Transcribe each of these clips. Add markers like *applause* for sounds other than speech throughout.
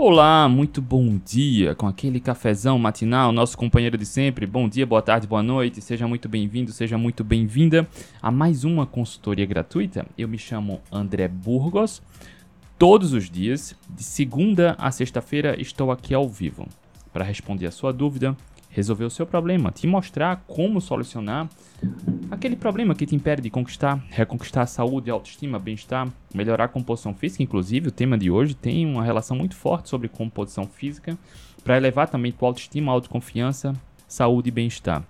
Olá, muito bom dia com aquele cafezão matinal, nosso companheiro de sempre. Bom dia, boa tarde, boa noite. Seja muito bem-vindo, seja muito bem-vinda a mais uma consultoria gratuita. Eu me chamo André Burgos. Todos os dias, de segunda a sexta-feira, estou aqui ao vivo para responder a sua dúvida, resolver o seu problema, te mostrar como solucionar aquele problema que te impede de conquistar, reconquistar a saúde, a autoestima, bem-estar, melhorar a composição física. Inclusive, o tema de hoje tem uma relação muito forte sobre composição física, para elevar também tua autoestima, autoconfiança, saúde e bem-estar.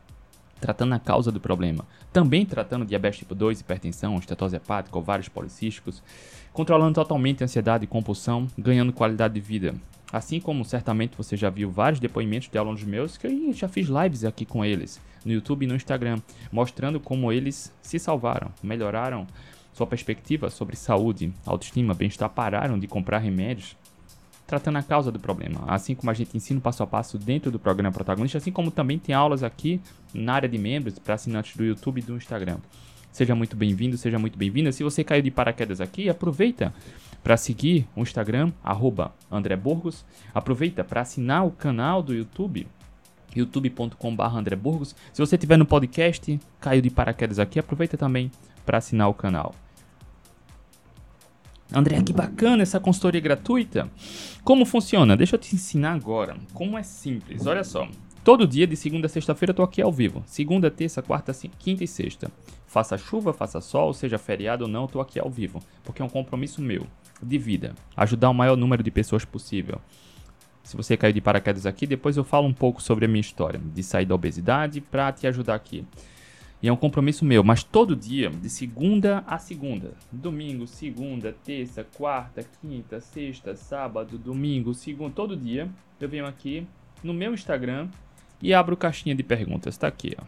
Tratando a causa do problema. Também tratando diabetes tipo 2, hipertensão, estetose hepática, ovários policísticos. Controlando totalmente a ansiedade e compulsão, ganhando qualidade de vida. Assim como certamente você já viu vários depoimentos de alunos meus que eu já fiz lives aqui com eles, no YouTube e no Instagram, mostrando como eles se salvaram, melhoraram sua perspectiva sobre saúde, autoestima, bem-estar, pararam de comprar remédios, tratando a causa do problema. Assim como a gente ensina passo a passo dentro do programa Protagonista, assim como também tem aulas aqui na área de membros para assinantes do YouTube e do Instagram. Seja muito bem-vindo, seja muito bem-vinda. Se você caiu de paraquedas aqui, aproveita para seguir o Instagram, Burgos. Aproveita para assinar o canal do YouTube, youtube.com.br. Se você estiver no podcast, caiu de paraquedas aqui, aproveita também para assinar o canal. André, que bacana essa consultoria gratuita. Como funciona? Deixa eu te ensinar agora. Como é simples. Olha só. Todo dia, de segunda a sexta-feira, eu tô aqui ao vivo. Segunda, terça, quarta, quinta e sexta. Faça chuva, faça sol, seja feriado ou não, eu tô aqui ao vivo. Porque é um compromisso meu de vida. Ajudar o maior número de pessoas possível. Se você caiu de paraquedas aqui, depois eu falo um pouco sobre a minha história de sair da obesidade para te ajudar aqui. E é um compromisso meu, mas todo dia, de segunda a segunda, domingo, segunda, terça, quarta, quinta, sexta, sábado, domingo, segunda, todo dia, eu venho aqui no meu Instagram e abro caixinha de perguntas, tá aqui, ó.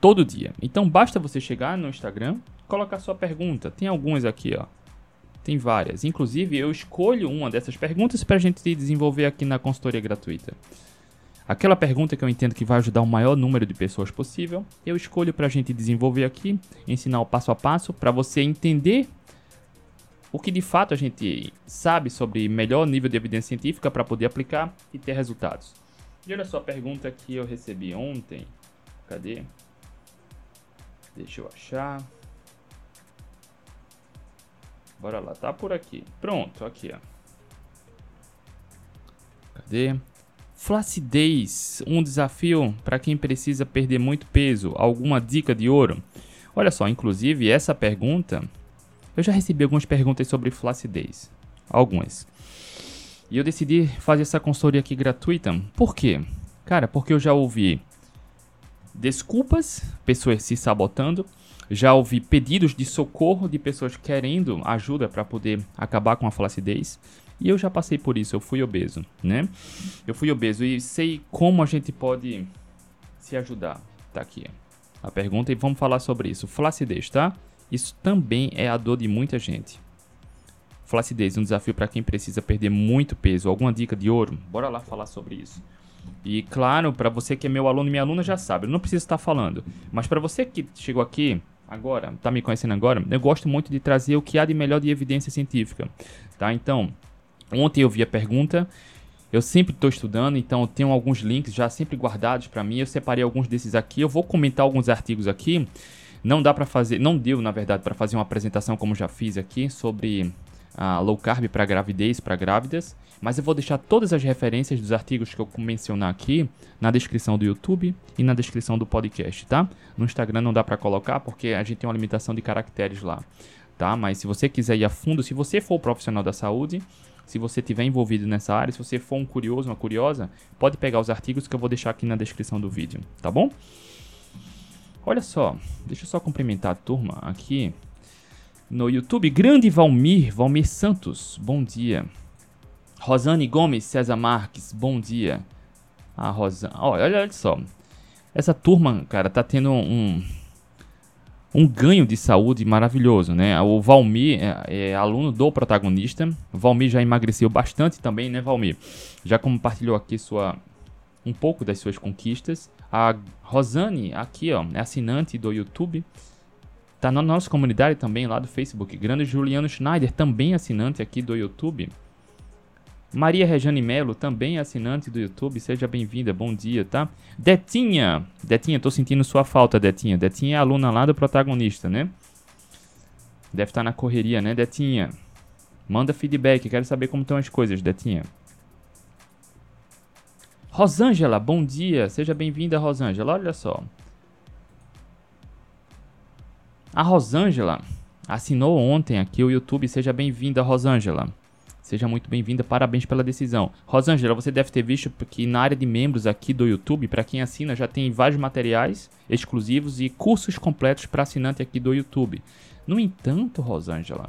Todo dia. Então basta você chegar no Instagram, colocar sua pergunta. Tem algumas aqui, ó. Tem várias. Inclusive, eu escolho uma dessas perguntas para a gente desenvolver aqui na consultoria gratuita. Aquela pergunta que eu entendo que vai ajudar o maior número de pessoas possível, eu escolho para a gente desenvolver aqui, ensinar o passo a passo para você entender o que de fato a gente sabe sobre melhor nível de evidência científica para poder aplicar e ter resultados. E olha só a pergunta que eu recebi ontem. Cadê? Deixa eu achar. Bora lá, tá por aqui. Pronto, aqui, ó. Cadê? Flacidez, um desafio para quem precisa perder muito peso. Alguma dica de ouro? Olha só, inclusive essa pergunta, eu já recebi algumas perguntas sobre flacidez. Algumas. E eu decidi fazer essa consultoria aqui gratuita. Por quê? Cara, porque eu já ouvi desculpas, pessoas se sabotando, já ouvi pedidos de socorro de pessoas querendo ajuda para poder acabar com a flacidez. E eu já passei por isso, eu fui obeso, né? Eu fui obeso e sei como a gente pode se ajudar. Tá aqui a pergunta e vamos falar sobre isso. Flacidez, tá? Isso também é a dor de muita gente. Flacidez, um desafio para quem precisa perder muito peso. Alguma dica de ouro? Bora lá falar sobre isso. E claro, para você que é meu aluno e minha aluna já sabe, eu não preciso estar falando. Mas para você que chegou aqui agora, tá me conhecendo agora, eu gosto muito de trazer o que há de melhor de evidência científica, tá? Então, ontem eu vi a pergunta, eu sempre estou estudando, então eu tenho alguns links já sempre guardados para mim, eu separei alguns desses aqui, eu vou comentar alguns artigos aqui. Não dá para fazer, não deu na verdade para fazer uma apresentação como já fiz aqui sobre a low carb para gravidez, para grávidas, mas eu vou deixar todas as referências dos artigos que eu mencionar aqui na descrição do YouTube e na descrição do podcast, tá? No Instagram não dá para colocar porque a gente tem uma limitação de caracteres lá, tá? Mas se você quiser ir a fundo, se você for profissional da saúde, se você tiver envolvido nessa área, se você for um curioso, uma curiosa, pode pegar os artigos que eu vou deixar aqui na descrição do vídeo, tá bom? Olha só, deixa eu só cumprimentar a turma aqui no YouTube. Grande Valmir, Valmir Santos, bom dia. Rosane Gomes, César Marques, bom dia. A Rosane, olha, olha só. Essa turma, cara, tá tendo um, um ganho de saúde maravilhoso, né? O Valmir é, é, aluno do protagonista. O Valmir já emagreceu bastante também, né, Valmir? Já compartilhou aqui sua um pouco das suas conquistas. A Rosane, aqui, ó, é assinante do YouTube. Tá na nossa comunidade também lá do Facebook. Grande Juliano Schneider, também assinante aqui do YouTube. Maria Rejane Melo, também assinante do YouTube, seja bem-vinda, bom dia, tá? Detinha, Detinha, tô sentindo sua falta, Detinha. Detinha é aluna lá do protagonista, né? Deve estar tá na correria, né, Detinha? Manda feedback, quero saber como estão as coisas, Detinha. Rosângela, bom dia, seja bem-vinda, Rosângela, olha só. A Rosângela assinou ontem aqui o YouTube, seja bem-vinda, Rosângela. Seja muito bem-vinda, parabéns pela decisão. Rosângela, você deve ter visto que na área de membros aqui do YouTube, para quem assina, já tem vários materiais exclusivos e cursos completos para assinante aqui do YouTube. No entanto, Rosângela,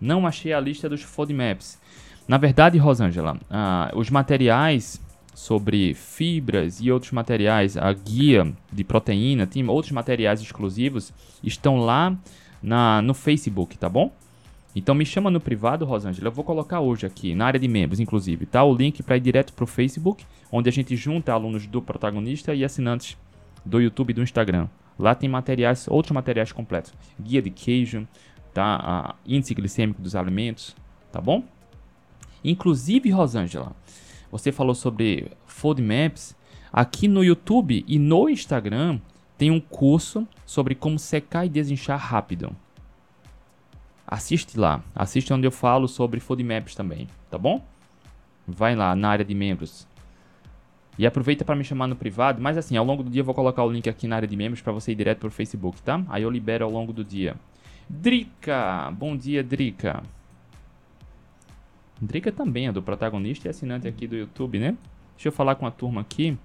não achei a lista dos FODMAPs. Na verdade, Rosângela, ah, os materiais sobre fibras e outros materiais, a guia de proteína, tem outros materiais exclusivos, estão lá na, no Facebook, tá bom? Então me chama no privado, Rosângela. Eu vou colocar hoje aqui, na área de membros, inclusive, tá? O link para ir direto para o Facebook, onde a gente junta alunos do protagonista e assinantes do YouTube e do Instagram. Lá tem materiais, outros materiais completos. Guia de queijo, tá? A índice glicêmico dos alimentos, tá bom? Inclusive, Rosângela, você falou sobre FODMAPs. Aqui no YouTube e no Instagram tem um curso sobre como secar e desinchar rápido. Assiste lá. Assiste onde eu falo sobre FODMAPs também, tá bom? Vai lá na área de membros. E aproveita para me chamar no privado, mas assim, ao longo do dia eu vou colocar o link aqui na área de membros para você ir direto pro Facebook, tá? Aí eu libero ao longo do dia. Drica! Bom dia, Drica. Drica também é do protagonista e assinante aqui do YouTube, né? Deixa eu falar com a turma aqui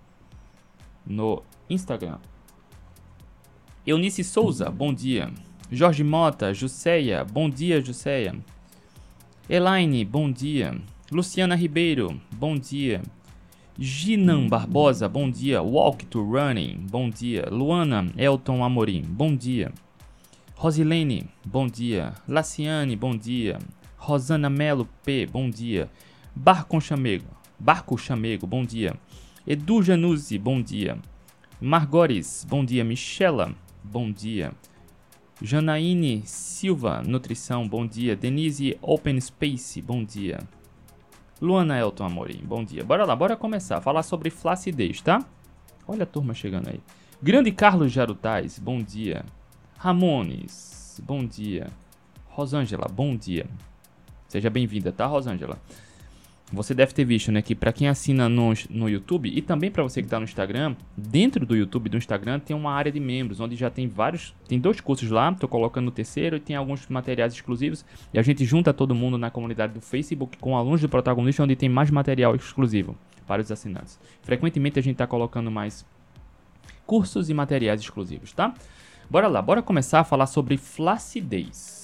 no Instagram. Eunice Souza, bom dia. Jorge Mota, Juseia, bom dia, Juseia. Elaine, bom dia. Luciana Ribeiro, bom dia. Ginan Barbosa, bom dia. Walk to Running, bom dia. Luana Elton Amorim, bom dia. Rosilene, bom dia. Laciane, bom dia. Rosana Melo P, bom dia. Barco Chamego, Barco Chamego, bom dia. Edu Januzzi, bom dia. Margores, bom dia. Michela, bom dia. Janaíne Silva, Nutrição, bom dia. Denise Open Space, bom dia. Luana Elton Amorim, bom dia. Bora lá, bora começar. Falar sobre flacidez, tá? Olha a turma chegando aí. Grande Carlos Jarutais, bom dia. Ramones, bom dia. Rosângela, bom dia. Seja bem-vinda, tá, Rosângela? Você deve ter visto, né, que para quem assina no, no YouTube e também para você que está no Instagram, dentro do YouTube do Instagram tem uma área de membros, onde já tem vários, tem dois cursos lá, estou colocando no terceiro e tem alguns materiais exclusivos e a gente junta todo mundo na comunidade do Facebook com alunos do protagonista, onde tem mais material exclusivo para os assinantes. Frequentemente a gente está colocando mais cursos e materiais exclusivos, tá? Bora lá, bora começar a falar sobre flacidez.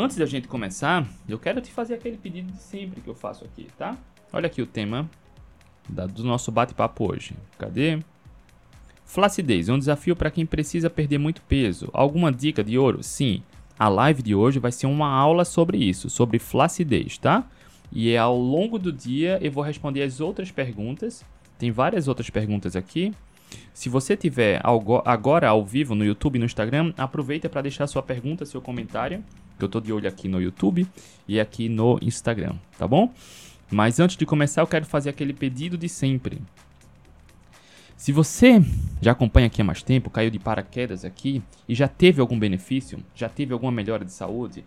Antes da gente começar, eu quero te fazer aquele pedido de sempre que eu faço aqui, tá? Olha aqui o tema do nosso bate-papo hoje. Cadê? Flacidez é um desafio para quem precisa perder muito peso. Alguma dica de ouro? Sim. A live de hoje vai ser uma aula sobre isso, sobre flacidez, tá? E é ao longo do dia eu vou responder as outras perguntas. Tem várias outras perguntas aqui. Se você tiver agora ao vivo no YouTube e no Instagram, aproveita para deixar sua pergunta, seu comentário, que eu tô de olho aqui no YouTube e aqui no Instagram, tá bom? Mas antes de começar, eu quero fazer aquele pedido de sempre. Se você já acompanha aqui há mais tempo, caiu de paraquedas aqui e já teve algum benefício, já teve alguma melhora de saúde,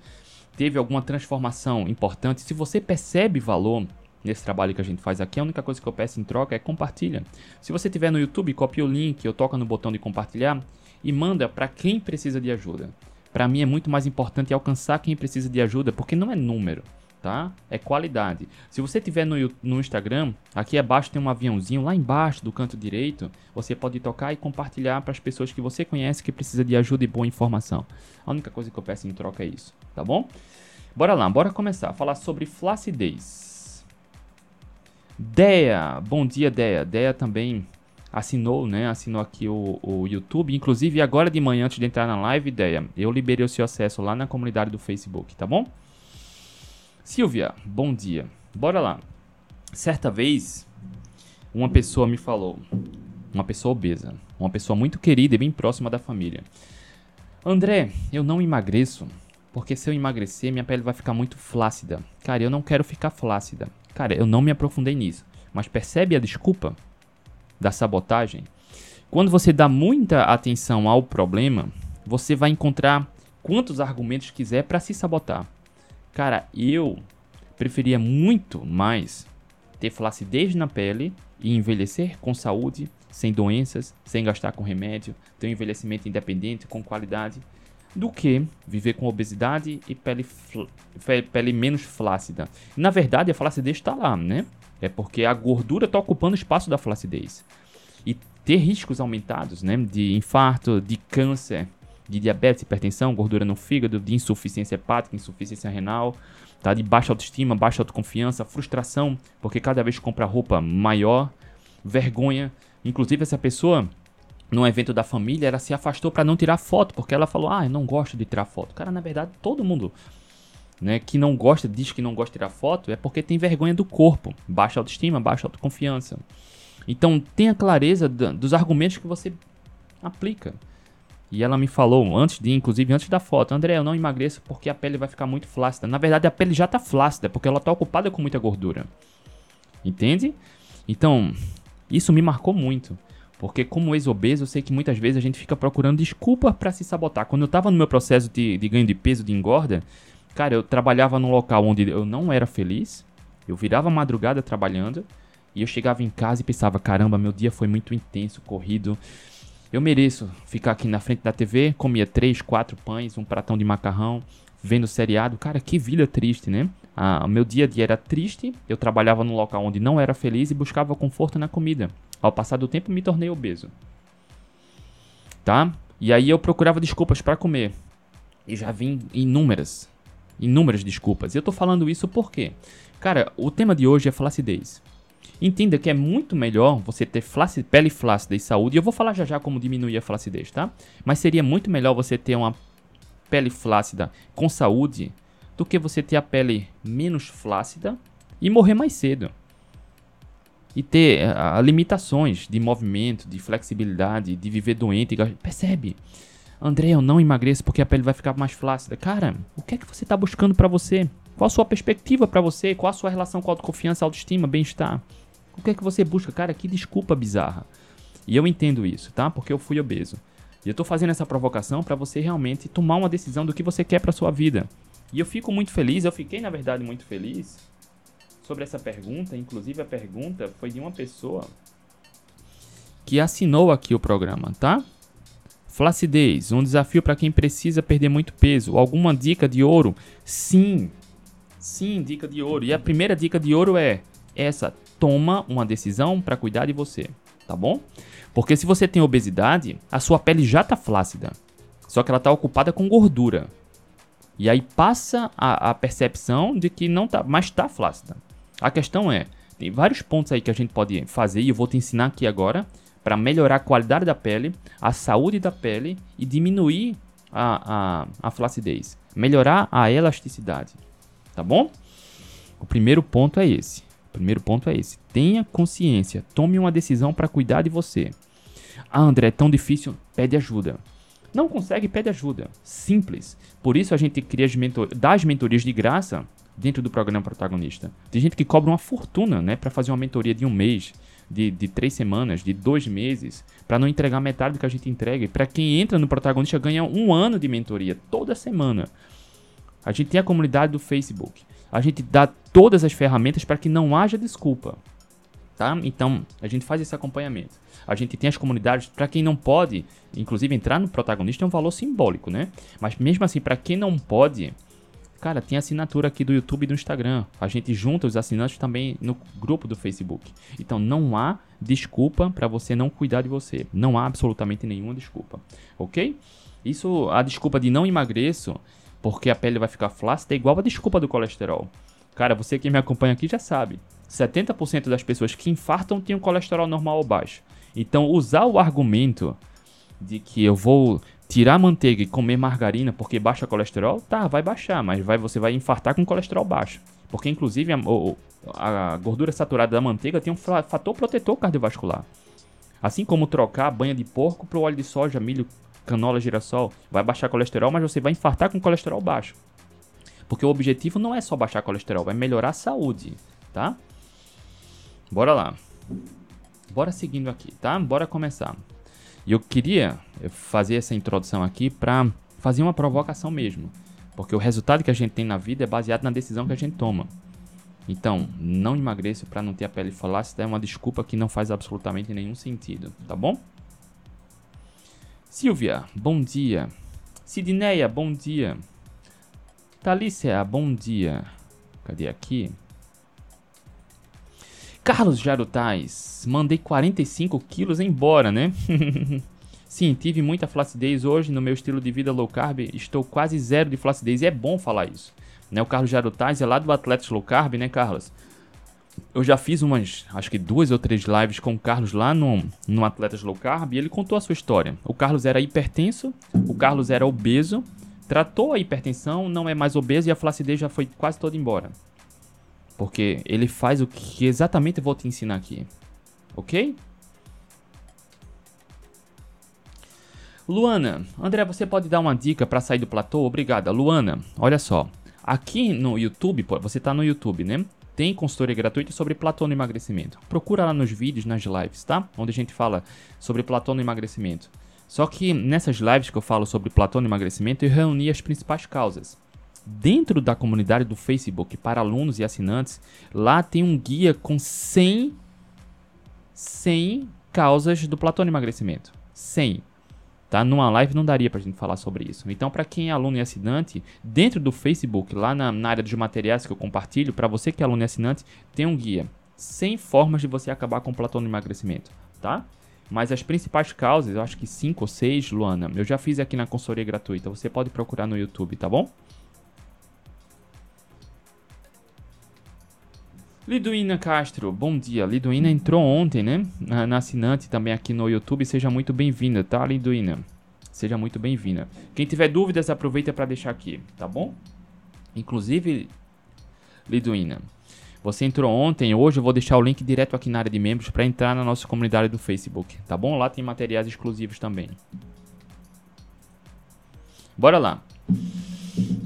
teve alguma transformação importante, se você percebe valor nesse trabalho que a gente faz aqui, a única coisa que eu peço em troca é compartilha. Se você tiver no YouTube, copia o link, ou toca no botão de compartilhar e manda para quem precisa de ajuda. Para mim é muito mais importante alcançar quem precisa de ajuda, porque não é número, tá? É qualidade. Se você tiver no, no Instagram, aqui abaixo tem um aviãozinho, lá embaixo do canto direito, você pode tocar e compartilhar para as pessoas que você conhece que precisa de ajuda e boa informação. A única coisa que eu peço em troca é isso, tá bom? Bora lá, bora começar a falar sobre flacidez. Deia, bom dia Deia. Deia também assinou, né? Assinou aqui o, o YouTube. Inclusive, agora de manhã, antes de entrar na live, Deia, eu liberei o seu acesso lá na comunidade do Facebook, tá bom? Silvia, bom dia. Bora lá. Certa vez, uma pessoa me falou, uma pessoa obesa, uma pessoa muito querida e bem próxima da família. André, eu não emagreço. porque se eu emagrecer, minha pele vai ficar muito flácida. Cara, eu não quero ficar flácida. Cara, eu não me aprofundei nisso. Mas percebe a desculpa da sabotagem? Quando você dá muita atenção ao problema, você vai encontrar quantos argumentos quiser para se sabotar. Cara, eu preferia muito mais ter flacidez na pele e envelhecer com saúde, sem doenças, sem gastar com remédio, ter um envelhecimento independente, com qualidade, do que viver com obesidade e pele, pele menos flácida. Na verdade, a flacidez está lá, né? É porque a gordura está ocupando o espaço da flacidez. E ter riscos aumentados, né? De infarto, de câncer, de diabetes, hipertensão, gordura no fígado, de insuficiência hepática, insuficiência renal, tá? De baixa autoestima, baixa autoconfiança, frustração, porque cada vez compra roupa maior, vergonha. Inclusive, essa pessoa, num evento da família, ela se afastou para não tirar foto, porque ela falou: Ah, eu não gosto de tirar foto. Cara, na verdade, todo mundo né, que não gosta, diz que não gosta de tirar foto, é porque tem vergonha do corpo, baixa autoestima, baixa autoconfiança. Então, tenha clareza dos argumentos que você aplica. E ela me falou antes de, inclusive antes da foto, André, eu não emagreço porque a pele vai ficar muito flácida. Na verdade, a pele já está flácida porque ela está ocupada com muita gordura. Entende? Então, isso me marcou muito. Porque como ex-obeso, eu sei que muitas vezes a gente fica procurando desculpa para se sabotar. Quando eu estava no meu processo de, de ganho de peso, de engorda, cara, eu trabalhava num local onde eu não era feliz. Eu virava madrugada trabalhando. E eu chegava em casa e pensava, caramba, meu dia foi muito intenso, corrido. Eu mereço ficar aqui na frente da TV, comia três, quatro pães, um pratão de macarrão, vendo seriado. Cara, que vida triste, né? Ah, meu dia a dia era triste, eu trabalhava num local onde não era feliz e buscava conforto na comida. Ao passar do tempo, me tornei obeso. Tá? E aí eu procurava desculpas para comer. E já vim inúmeras, inúmeras desculpas. E eu tô falando isso porque, cara, o tema de hoje é flacidez. Entenda que é muito melhor você ter pele flácida e saúde. E eu vou falar já já como diminuir a flacidez, tá? Mas seria muito melhor você ter uma pele flácida com saúde do que você ter a pele menos flácida e morrer mais cedo. E ter uh, limitações de movimento, de flexibilidade, de viver doente. Percebe? André, eu não emagreço porque a pele vai ficar mais flácida. Cara, o que é que você está buscando para você? Qual a sua perspectiva para você? Qual a sua relação com autoconfiança, autoestima, bem-estar? O que é que você busca? Cara, que desculpa bizarra. E eu entendo isso, tá? Porque eu fui obeso. E eu tô fazendo essa provocação para você realmente tomar uma decisão do que você quer para sua vida. E eu fico muito feliz, eu fiquei na verdade muito feliz sobre essa pergunta, inclusive a pergunta foi de uma pessoa que assinou aqui o programa, tá? Flacidez, um desafio para quem precisa perder muito peso. Alguma dica de ouro? Sim. Sim, dica de ouro. E a primeira dica de ouro é essa: toma uma decisão para cuidar de você, tá bom? Porque se você tem obesidade, a sua pele já tá flácida, só que ela tá ocupada com gordura. E aí passa a, a percepção de que não tá, mas tá flácida. A questão é, tem vários pontos aí que a gente pode fazer e eu vou te ensinar aqui agora para melhorar a qualidade da pele, a saúde da pele e diminuir a, a, a flacidez, melhorar a elasticidade, tá bom? O primeiro ponto é esse. O primeiro ponto é esse. Tenha consciência. Tome uma decisão para cuidar de você. Ah, André, é tão difícil. Pede ajuda. Não consegue, pede ajuda. Simples. Por isso a gente cria as mentor das mentorias de graça dentro do programa protagonista. Tem gente que cobra uma fortuna, né, para fazer uma mentoria de um mês, de, de três semanas, de dois meses, para não entregar metade do que a gente entrega. E para quem entra no protagonista ganha um ano de mentoria toda semana. A gente tem a comunidade do Facebook a gente dá todas as ferramentas para que não haja desculpa. Tá? Então, a gente faz esse acompanhamento. A gente tem as comunidades, para quem não pode, inclusive entrar no protagonista é um valor simbólico, né? Mas mesmo assim, para quem não pode, cara, tem assinatura aqui do YouTube e do Instagram. A gente junta os assinantes também no grupo do Facebook. Então, não há desculpa para você não cuidar de você. Não há absolutamente nenhuma desculpa, ok? Isso, a desculpa de não emagreço, porque a pele vai ficar flácida, é igual a desculpa do colesterol. Cara, você que me acompanha aqui já sabe. 70% das pessoas que infartam têm um colesterol normal ou baixo. Então, usar o argumento de que eu vou tirar manteiga e comer margarina porque baixa colesterol, tá, vai baixar, mas vai, você vai infartar com colesterol baixo. Porque, inclusive, a, a gordura saturada da manteiga tem um fator protetor cardiovascular. Assim como trocar a banha de porco para o óleo de soja, milho canola, girassol, vai baixar colesterol, mas você vai infartar com colesterol baixo. Porque o objetivo não é só baixar colesterol, vai melhorar a saúde, tá? Bora lá. Bora seguindo aqui, tá? Bora começar. E eu queria fazer essa introdução aqui para fazer uma provocação mesmo. Porque o resultado que a gente tem na vida é baseado na decisão que a gente toma. Então, não emagreça para não ter a pele flácida é uma desculpa que não faz absolutamente nenhum sentido, tá bom? Silvia, bom dia. Sidneia, bom dia. Talícia, bom dia. Cadê aqui? Carlos Jarutais, mandei 45 quilos embora, né? *laughs* Sim, tive muita flacidez hoje no meu estilo de vida low carb, estou quase zero de flacidez e é bom falar isso. Né? O Carlos Jarutais é lá do Atletas Low Carb, né, Carlos? Eu já fiz umas, acho que duas ou três lives com o Carlos lá no, no Atletas Low Carb e ele contou a sua história. O Carlos era hipertenso, o Carlos era obeso, tratou a hipertensão, não é mais obeso e a flacidez já foi quase toda embora. Porque ele faz o que exatamente eu vou te ensinar aqui. Ok? Luana, André, você pode dar uma dica para sair do platô? Obrigada. Luana, olha só. Aqui no YouTube, você está no YouTube, né? Tem consultoria gratuita sobre platô no emagrecimento. Procura lá nos vídeos, nas lives, tá? Onde a gente fala sobre platô no emagrecimento. Só que nessas lives que eu falo sobre platô no emagrecimento, eu reuni as principais causas. Dentro da comunidade do Facebook para alunos e assinantes, lá tem um guia com 100, 100 causas do platô no emagrecimento. 100. Tá? Numa live não daria pra gente falar sobre isso. Então, para quem é aluno e assinante, dentro do Facebook, lá na, na área dos materiais que eu compartilho, para você que é aluno e assinante, tem um guia. 100 formas de você acabar com o platô no emagrecimento, tá? Mas as principais causas, eu acho que 5 ou 6, Luana, eu já fiz aqui na consultoria gratuita. Você pode procurar no YouTube, tá bom? Liduína Castro, bom dia. Liduína entrou ontem, né? Na, na assinante também aqui no YouTube. Seja muito bem-vinda, tá, Liduína? Seja muito bem-vinda. Quem tiver dúvidas, aproveita para deixar aqui, tá bom? Inclusive, Liduína, você entrou ontem, hoje eu vou deixar o link direto aqui na área de membros para entrar na nossa comunidade do Facebook, tá bom? Lá tem materiais exclusivos também. Bora lá.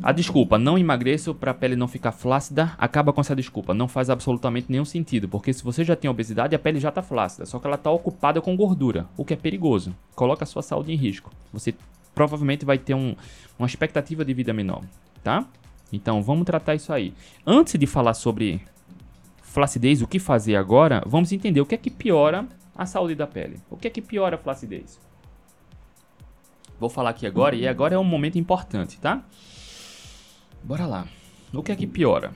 A desculpa, não emagreço para a pele não ficar flácida, acaba com essa desculpa. Não faz absolutamente nenhum sentido, porque se você já tem obesidade, a pele já está flácida, só que ela está ocupada com gordura, o que é perigoso. Coloca a sua saúde em risco. Você provavelmente vai ter um, uma expectativa de vida menor, tá? Então vamos tratar isso aí. Antes de falar sobre flacidez, o que fazer agora, vamos entender o que é que piora a saúde da pele. O que é que piora a flacidez? Vou falar aqui agora e agora é um momento importante, tá? Bora lá. O que é que piora?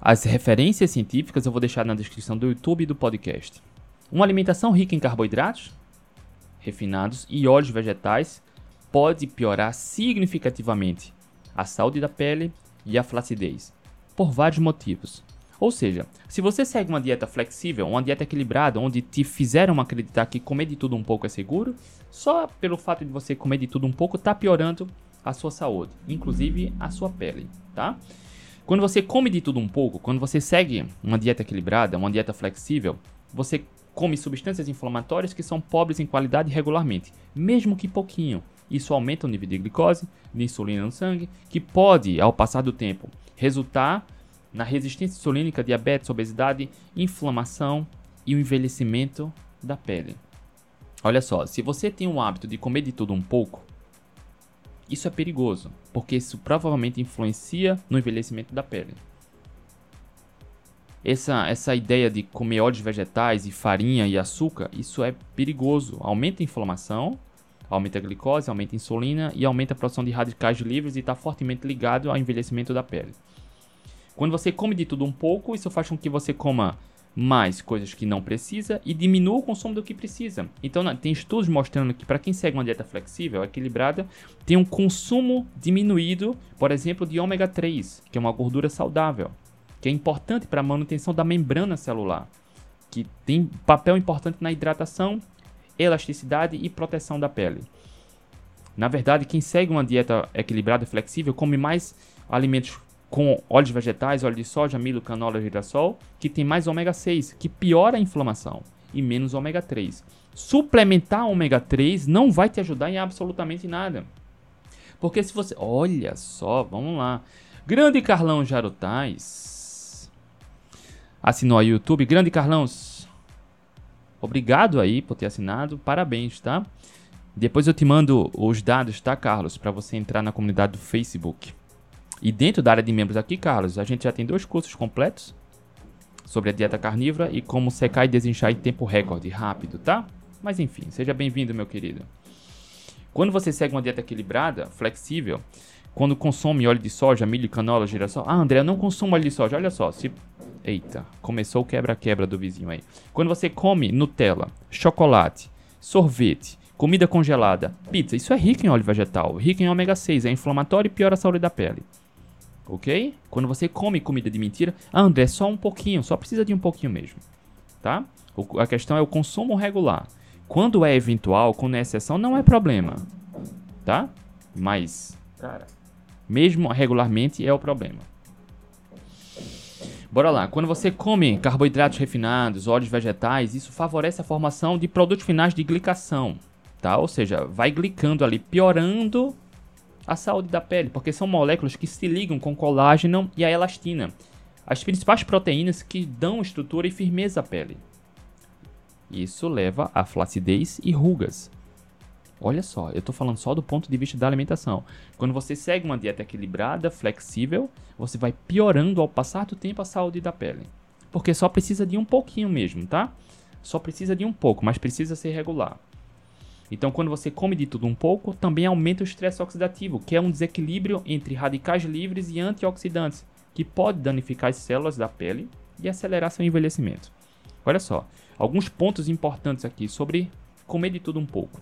As referências científicas eu vou deixar na descrição do YouTube e do podcast. Uma alimentação rica em carboidratos, refinados e óleos vegetais pode piorar significativamente a saúde da pele e a flacidez, por vários motivos. Ou seja, se você segue uma dieta flexível, uma dieta equilibrada, onde te fizeram acreditar que comer de tudo um pouco é seguro, só pelo fato de você comer de tudo um pouco está piorando a sua saúde, inclusive a sua pele, tá? Quando você come de tudo um pouco, quando você segue uma dieta equilibrada, uma dieta flexível, você come substâncias inflamatórias que são pobres em qualidade regularmente, mesmo que pouquinho. Isso aumenta o nível de glicose, de insulina no sangue, que pode, ao passar do tempo, resultar na resistência insulínica, diabetes, obesidade, inflamação e o envelhecimento da pele. Olha só, se você tem o hábito de comer de tudo um pouco, isso é perigoso, porque isso provavelmente influencia no envelhecimento da pele. Essa, essa ideia de comer óleos vegetais e farinha e açúcar, isso é perigoso. Aumenta a inflamação, aumenta a glicose, aumenta a insulina e aumenta a produção de radicais livres e está fortemente ligado ao envelhecimento da pele. Quando você come de tudo um pouco, isso faz com que você coma mais coisas que não precisa e diminua o consumo do que precisa. Então, tem estudos mostrando que para quem segue uma dieta flexível, equilibrada, tem um consumo diminuído, por exemplo, de ômega 3, que é uma gordura saudável, que é importante para a manutenção da membrana celular, que tem papel importante na hidratação, elasticidade e proteção da pele. Na verdade, quem segue uma dieta equilibrada e flexível come mais alimentos com óleos vegetais, óleo de soja, milho, canola, girassol, que tem mais ômega 6, que piora a inflamação e menos ômega 3. Suplementar ômega 3 não vai te ajudar em absolutamente nada. Porque se você. Olha só, vamos lá. Grande Carlão Jarutais. Assinou a YouTube. Grande Carlão. Obrigado aí por ter assinado. Parabéns, tá? Depois eu te mando os dados, tá, Carlos? Para você entrar na comunidade do Facebook. E dentro da área de membros aqui, Carlos, a gente já tem dois cursos completos sobre a dieta carnívora e como secar e desinchar em tempo recorde, rápido, tá? Mas enfim, seja bem-vindo, meu querido. Quando você segue uma dieta equilibrada, flexível, quando consome óleo de soja, milho, canola, girassol. Ah, André, eu não consumo óleo de soja. Olha só, se Eita, começou o quebra-quebra do vizinho aí. Quando você come Nutella, chocolate, sorvete, comida congelada, pizza, isso é rico em óleo vegetal, rico em ômega 6, é inflamatório e piora a saúde da pele. Ok? Quando você come comida de mentira, ah, André, só um pouquinho, só precisa de um pouquinho mesmo. Tá? O, a questão é o consumo regular. Quando é eventual, quando é exceção, não é problema. Tá? Mas, cara, mesmo regularmente é o problema. Bora lá. Quando você come carboidratos refinados, óleos vegetais, isso favorece a formação de produtos finais de glicação, tá? Ou seja, vai glicando ali, piorando a saúde da pele, porque são moléculas que se ligam com colágeno e a elastina, as principais proteínas que dão estrutura e firmeza à pele. Isso leva a flacidez e rugas. Olha só, eu estou falando só do ponto de vista da alimentação. Quando você segue uma dieta equilibrada, flexível, você vai piorando ao passar do tempo a saúde da pele. Porque só precisa de um pouquinho mesmo, tá? Só precisa de um pouco, mas precisa ser regular. Então, quando você come de tudo um pouco, também aumenta o estresse oxidativo, que é um desequilíbrio entre radicais livres e antioxidantes, que pode danificar as células da pele e acelerar seu envelhecimento. Olha só, alguns pontos importantes aqui sobre comer de tudo um pouco.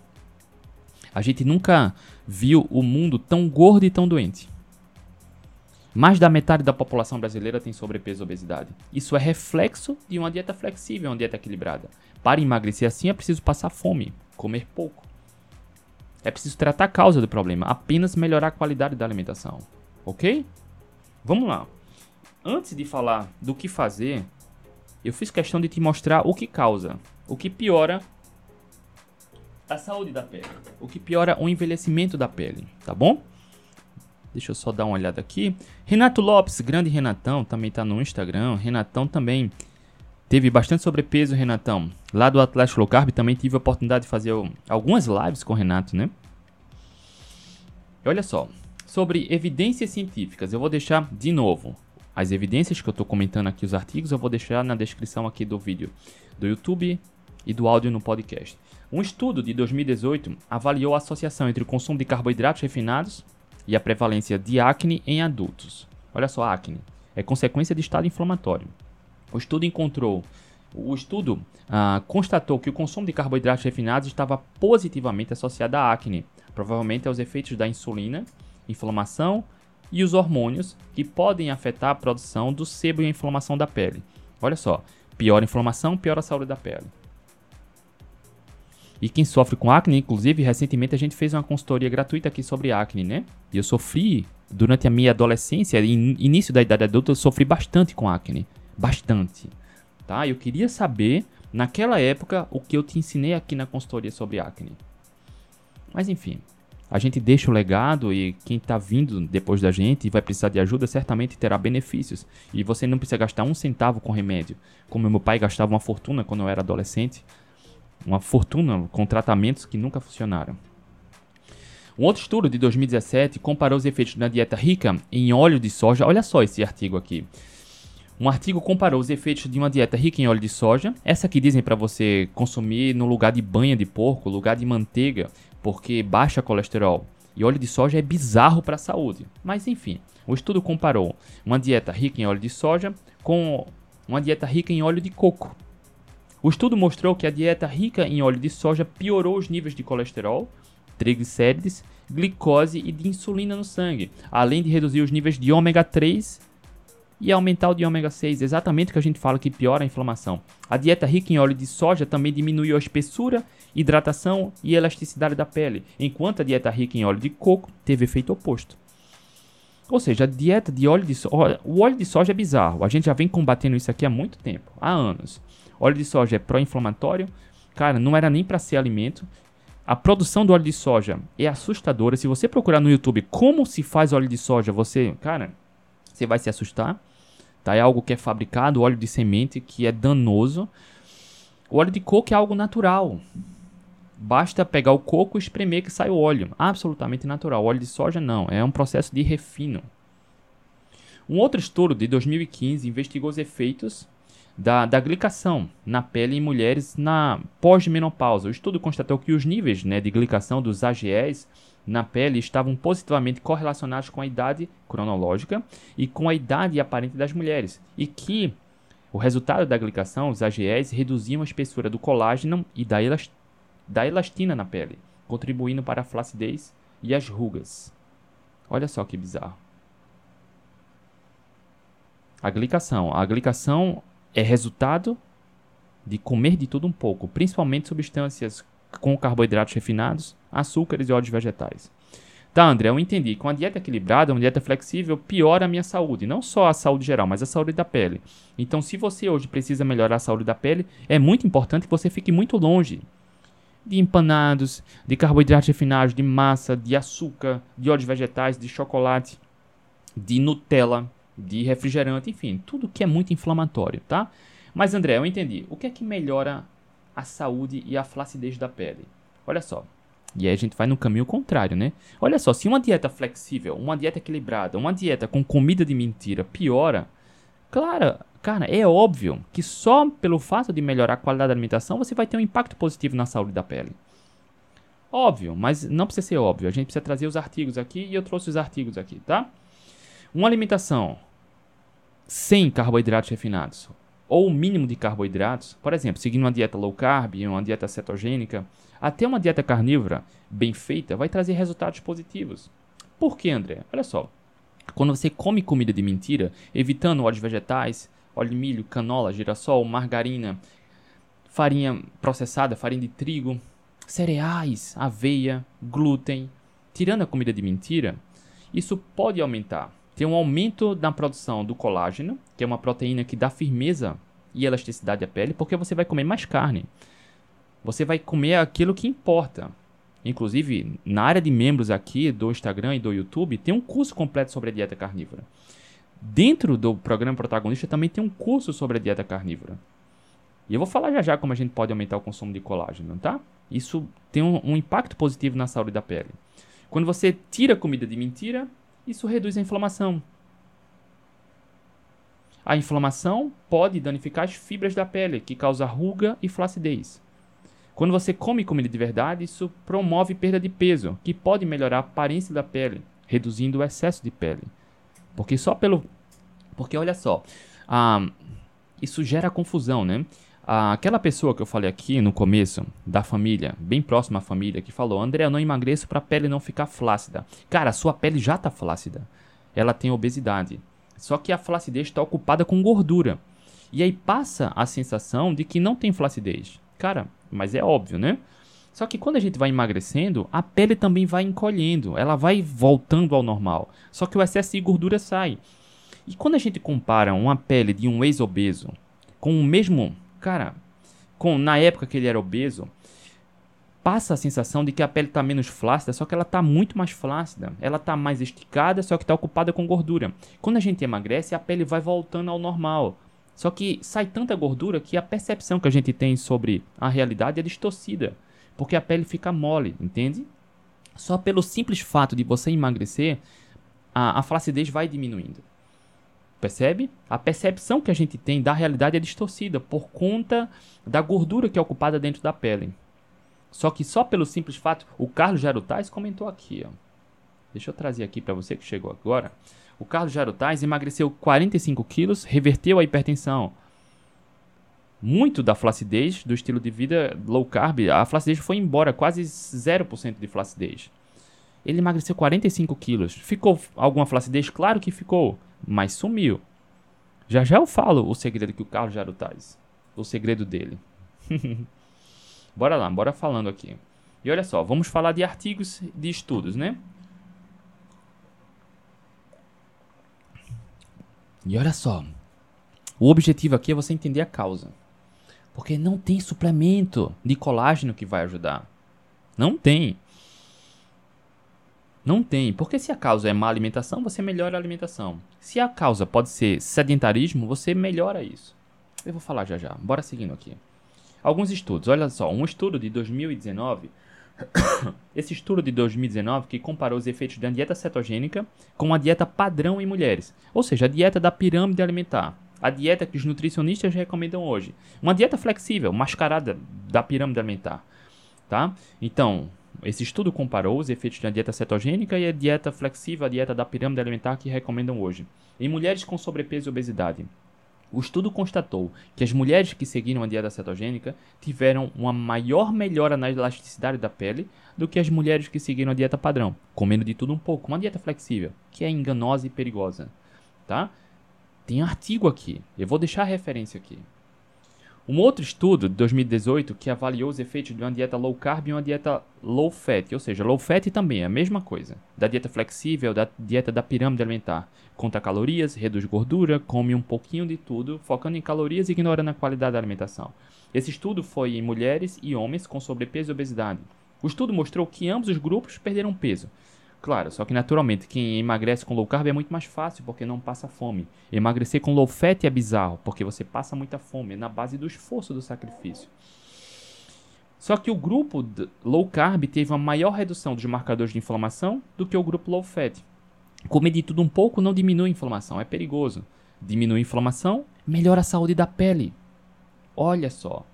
A gente nunca viu o mundo tão gordo e tão doente. Mais da metade da população brasileira tem sobrepeso e obesidade. Isso é reflexo de uma dieta flexível, uma dieta equilibrada. Para emagrecer assim é preciso passar fome, comer pouco. É preciso tratar a causa do problema, apenas melhorar a qualidade da alimentação. Ok? Vamos lá. Antes de falar do que fazer, eu fiz questão de te mostrar o que causa, o que piora a saúde da pele, o que piora o envelhecimento da pele, tá bom? Deixa eu só dar uma olhada aqui. Renato Lopes, grande Renatão, também tá no Instagram. Renatão também teve bastante sobrepeso, Renatão. Lá do Atlético Low Carb também tive a oportunidade de fazer algumas lives com o Renato, né? E olha só, sobre evidências científicas, eu vou deixar de novo as evidências que eu estou comentando aqui, os artigos, eu vou deixar na descrição aqui do vídeo do YouTube e do áudio no podcast. Um estudo de 2018 avaliou a associação entre o consumo de carboidratos refinados e a prevalência de acne em adultos. Olha só, acne é consequência de estado inflamatório. O estudo encontrou, o estudo ah, constatou que o consumo de carboidratos refinados estava positivamente associado à acne, provavelmente aos efeitos da insulina, inflamação e os hormônios que podem afetar a produção do sebo e a inflamação da pele. Olha só, pior inflamação, pior a saúde da pele. E quem sofre com acne, inclusive, recentemente a gente fez uma consultoria gratuita aqui sobre acne, né? E eu sofri, durante a minha adolescência início da idade adulta, eu sofri bastante com acne. Bastante. Tá? Eu queria saber, naquela época, o que eu te ensinei aqui na consultoria sobre acne. Mas enfim, a gente deixa o legado e quem está vindo depois da gente e vai precisar de ajuda certamente terá benefícios. E você não precisa gastar um centavo com remédio, como meu pai gastava uma fortuna quando eu era adolescente uma fortuna com tratamentos que nunca funcionaram. Um outro estudo de 2017 comparou os efeitos da dieta rica em óleo de soja. Olha só esse artigo aqui. Um artigo comparou os efeitos de uma dieta rica em óleo de soja, essa que dizem para você consumir no lugar de banha de porco, lugar de manteiga, porque baixa colesterol. E óleo de soja é bizarro para a saúde. Mas enfim, o estudo comparou uma dieta rica em óleo de soja com uma dieta rica em óleo de coco. O estudo mostrou que a dieta rica em óleo de soja piorou os níveis de colesterol, triglicérides, glicose e de insulina no sangue, além de reduzir os níveis de ômega 3 e aumentar o de ômega 6, exatamente o que a gente fala que piora a inflamação. A dieta rica em óleo de soja também diminuiu a espessura, hidratação e elasticidade da pele, enquanto a dieta rica em óleo de coco teve efeito oposto. Ou seja, a dieta de óleo de soja. O óleo de soja é bizarro. A gente já vem combatendo isso aqui há muito tempo há anos. Óleo de soja é pró-inflamatório. Cara, não era nem para ser alimento. A produção do óleo de soja é assustadora. Se você procurar no YouTube como se faz óleo de soja, você, cara, você vai se assustar. Tá? É algo que é fabricado, óleo de semente, que é danoso. O óleo de coco é algo natural. Basta pegar o coco e espremer que sai o óleo. Absolutamente natural. O óleo de soja não, é um processo de refino. Um outro estudo de 2015 investigou os efeitos da, da glicação na pele em mulheres na pós-menopausa. O estudo constatou que os níveis né, de glicação dos AGEs na pele estavam positivamente correlacionados com a idade cronológica e com a idade aparente das mulheres, e que o resultado da glicação, os AGEs, reduziam a espessura do colágeno e da, elast da elastina na pele, contribuindo para a flacidez e as rugas. Olha só que bizarro. A glicação. A glicação é resultado de comer de tudo um pouco, principalmente substâncias com carboidratos refinados, açúcares e óleos vegetais. Tá, André, eu entendi. Com a dieta equilibrada, uma dieta flexível, piora a minha saúde. Não só a saúde geral, mas a saúde da pele. Então, se você hoje precisa melhorar a saúde da pele, é muito importante que você fique muito longe de empanados, de carboidratos refinados, de massa, de açúcar, de óleos vegetais, de chocolate, de Nutella, de refrigerante, enfim, tudo que é muito inflamatório, tá? Mas André, eu entendi. O que é que melhora a saúde e a flacidez da pele? Olha só. E aí a gente vai no caminho contrário, né? Olha só, se uma dieta flexível, uma dieta equilibrada, uma dieta com comida de mentira piora, claro, cara, é óbvio que só pelo fato de melhorar a qualidade da alimentação você vai ter um impacto positivo na saúde da pele. Óbvio, mas não precisa ser óbvio. A gente precisa trazer os artigos aqui e eu trouxe os artigos aqui, tá? Uma alimentação sem carboidratos refinados ou o mínimo de carboidratos, por exemplo, seguindo uma dieta low carb, uma dieta cetogênica, até uma dieta carnívora bem feita vai trazer resultados positivos. Por que, André? Olha só. Quando você come comida de mentira, evitando óleos vegetais, óleo de milho, canola, girassol, margarina, farinha processada, farinha de trigo, cereais, aveia, glúten, tirando a comida de mentira, isso pode aumentar tem um aumento na produção do colágeno, que é uma proteína que dá firmeza e elasticidade à pele, porque você vai comer mais carne. Você vai comer aquilo que importa. Inclusive, na área de membros aqui do Instagram e do YouTube, tem um curso completo sobre a dieta carnívora. Dentro do programa protagonista também tem um curso sobre a dieta carnívora. E eu vou falar já já como a gente pode aumentar o consumo de colágeno, tá? Isso tem um, um impacto positivo na saúde da pele. Quando você tira comida de mentira, isso reduz a inflamação. A inflamação pode danificar as fibras da pele, que causa ruga e flacidez. Quando você come comida de verdade, isso promove perda de peso, que pode melhorar a aparência da pele, reduzindo o excesso de pele. Porque só pelo. Porque olha só, ah, isso gera confusão, né? Aquela pessoa que eu falei aqui no começo, da família, bem próxima à família, que falou: André, eu não emagreço para a pele não ficar flácida. Cara, a sua pele já está flácida. Ela tem obesidade. Só que a flacidez está ocupada com gordura. E aí passa a sensação de que não tem flacidez. Cara, mas é óbvio, né? Só que quando a gente vai emagrecendo, a pele também vai encolhendo, ela vai voltando ao normal. Só que o excesso de gordura sai. E quando a gente compara uma pele de um ex-obeso com o mesmo cara, com, na época que ele era obeso, passa a sensação de que a pele está menos flácida, só que ela está muito mais flácida. Ela está mais esticada, só que está ocupada com gordura. Quando a gente emagrece, a pele vai voltando ao normal. Só que sai tanta gordura que a percepção que a gente tem sobre a realidade é distorcida, porque a pele fica mole, entende? Só pelo simples fato de você emagrecer, a, a flacidez vai diminuindo. Percebe? A percepção que a gente tem da realidade é distorcida por conta da gordura que é ocupada dentro da pele. Só que só pelo simples fato, o Carlos Jarutais comentou aqui, ó. Deixa eu trazer aqui para você que chegou agora. O Carlos Jarutais emagreceu 45 quilos, reverteu a hipertensão. Muito da flacidez do estilo de vida low carb, a flacidez foi embora, quase 0% de flacidez. Ele emagreceu 45 quilos. Ficou alguma flacidez? Claro que ficou mas sumiu. Já já eu falo o segredo que o Carlos Jaro traz. O segredo dele. *laughs* bora lá, bora falando aqui. E olha só, vamos falar de artigos de estudos, né? E olha só. O objetivo aqui é você entender a causa. Porque não tem suplemento de colágeno que vai ajudar. Não tem. Não tem. Porque se a causa é má alimentação, você melhora a alimentação. Se a causa pode ser sedentarismo, você melhora isso. Eu vou falar já já. Bora seguindo aqui. Alguns estudos. Olha só, um estudo de 2019 *coughs* esse estudo de 2019 que comparou os efeitos da dieta cetogênica com a dieta padrão em mulheres, ou seja, a dieta da pirâmide alimentar, a dieta que os nutricionistas recomendam hoje, uma dieta flexível, mascarada da pirâmide alimentar, tá? Então, esse estudo comparou os efeitos da dieta cetogênica e a dieta flexível, a dieta da pirâmide alimentar que recomendam hoje, em mulheres com sobrepeso e obesidade. O estudo constatou que as mulheres que seguiram a dieta cetogênica tiveram uma maior melhora na elasticidade da pele do que as mulheres que seguiram a dieta padrão, comendo de tudo um pouco, uma dieta flexível, que é enganosa e perigosa, tá? Tem artigo aqui, eu vou deixar a referência aqui. Um outro estudo de 2018 que avaliou os efeitos de uma dieta low carb e uma dieta low fat, ou seja, low fat também é a mesma coisa, da dieta flexível, da dieta da pirâmide alimentar. Conta calorias, reduz gordura, come um pouquinho de tudo, focando em calorias e ignorando a qualidade da alimentação. Esse estudo foi em mulheres e homens com sobrepeso e obesidade. O estudo mostrou que ambos os grupos perderam peso, Claro, só que naturalmente quem emagrece com low carb é muito mais fácil porque não passa fome. Emagrecer com low fat é bizarro porque você passa muita fome, é na base do esforço do sacrifício. Só que o grupo low carb teve uma maior redução dos marcadores de inflamação do que o grupo low fat. Comer de tudo um pouco não diminui a inflamação, é perigoso. Diminui a inflamação, melhora a saúde da pele. Olha só.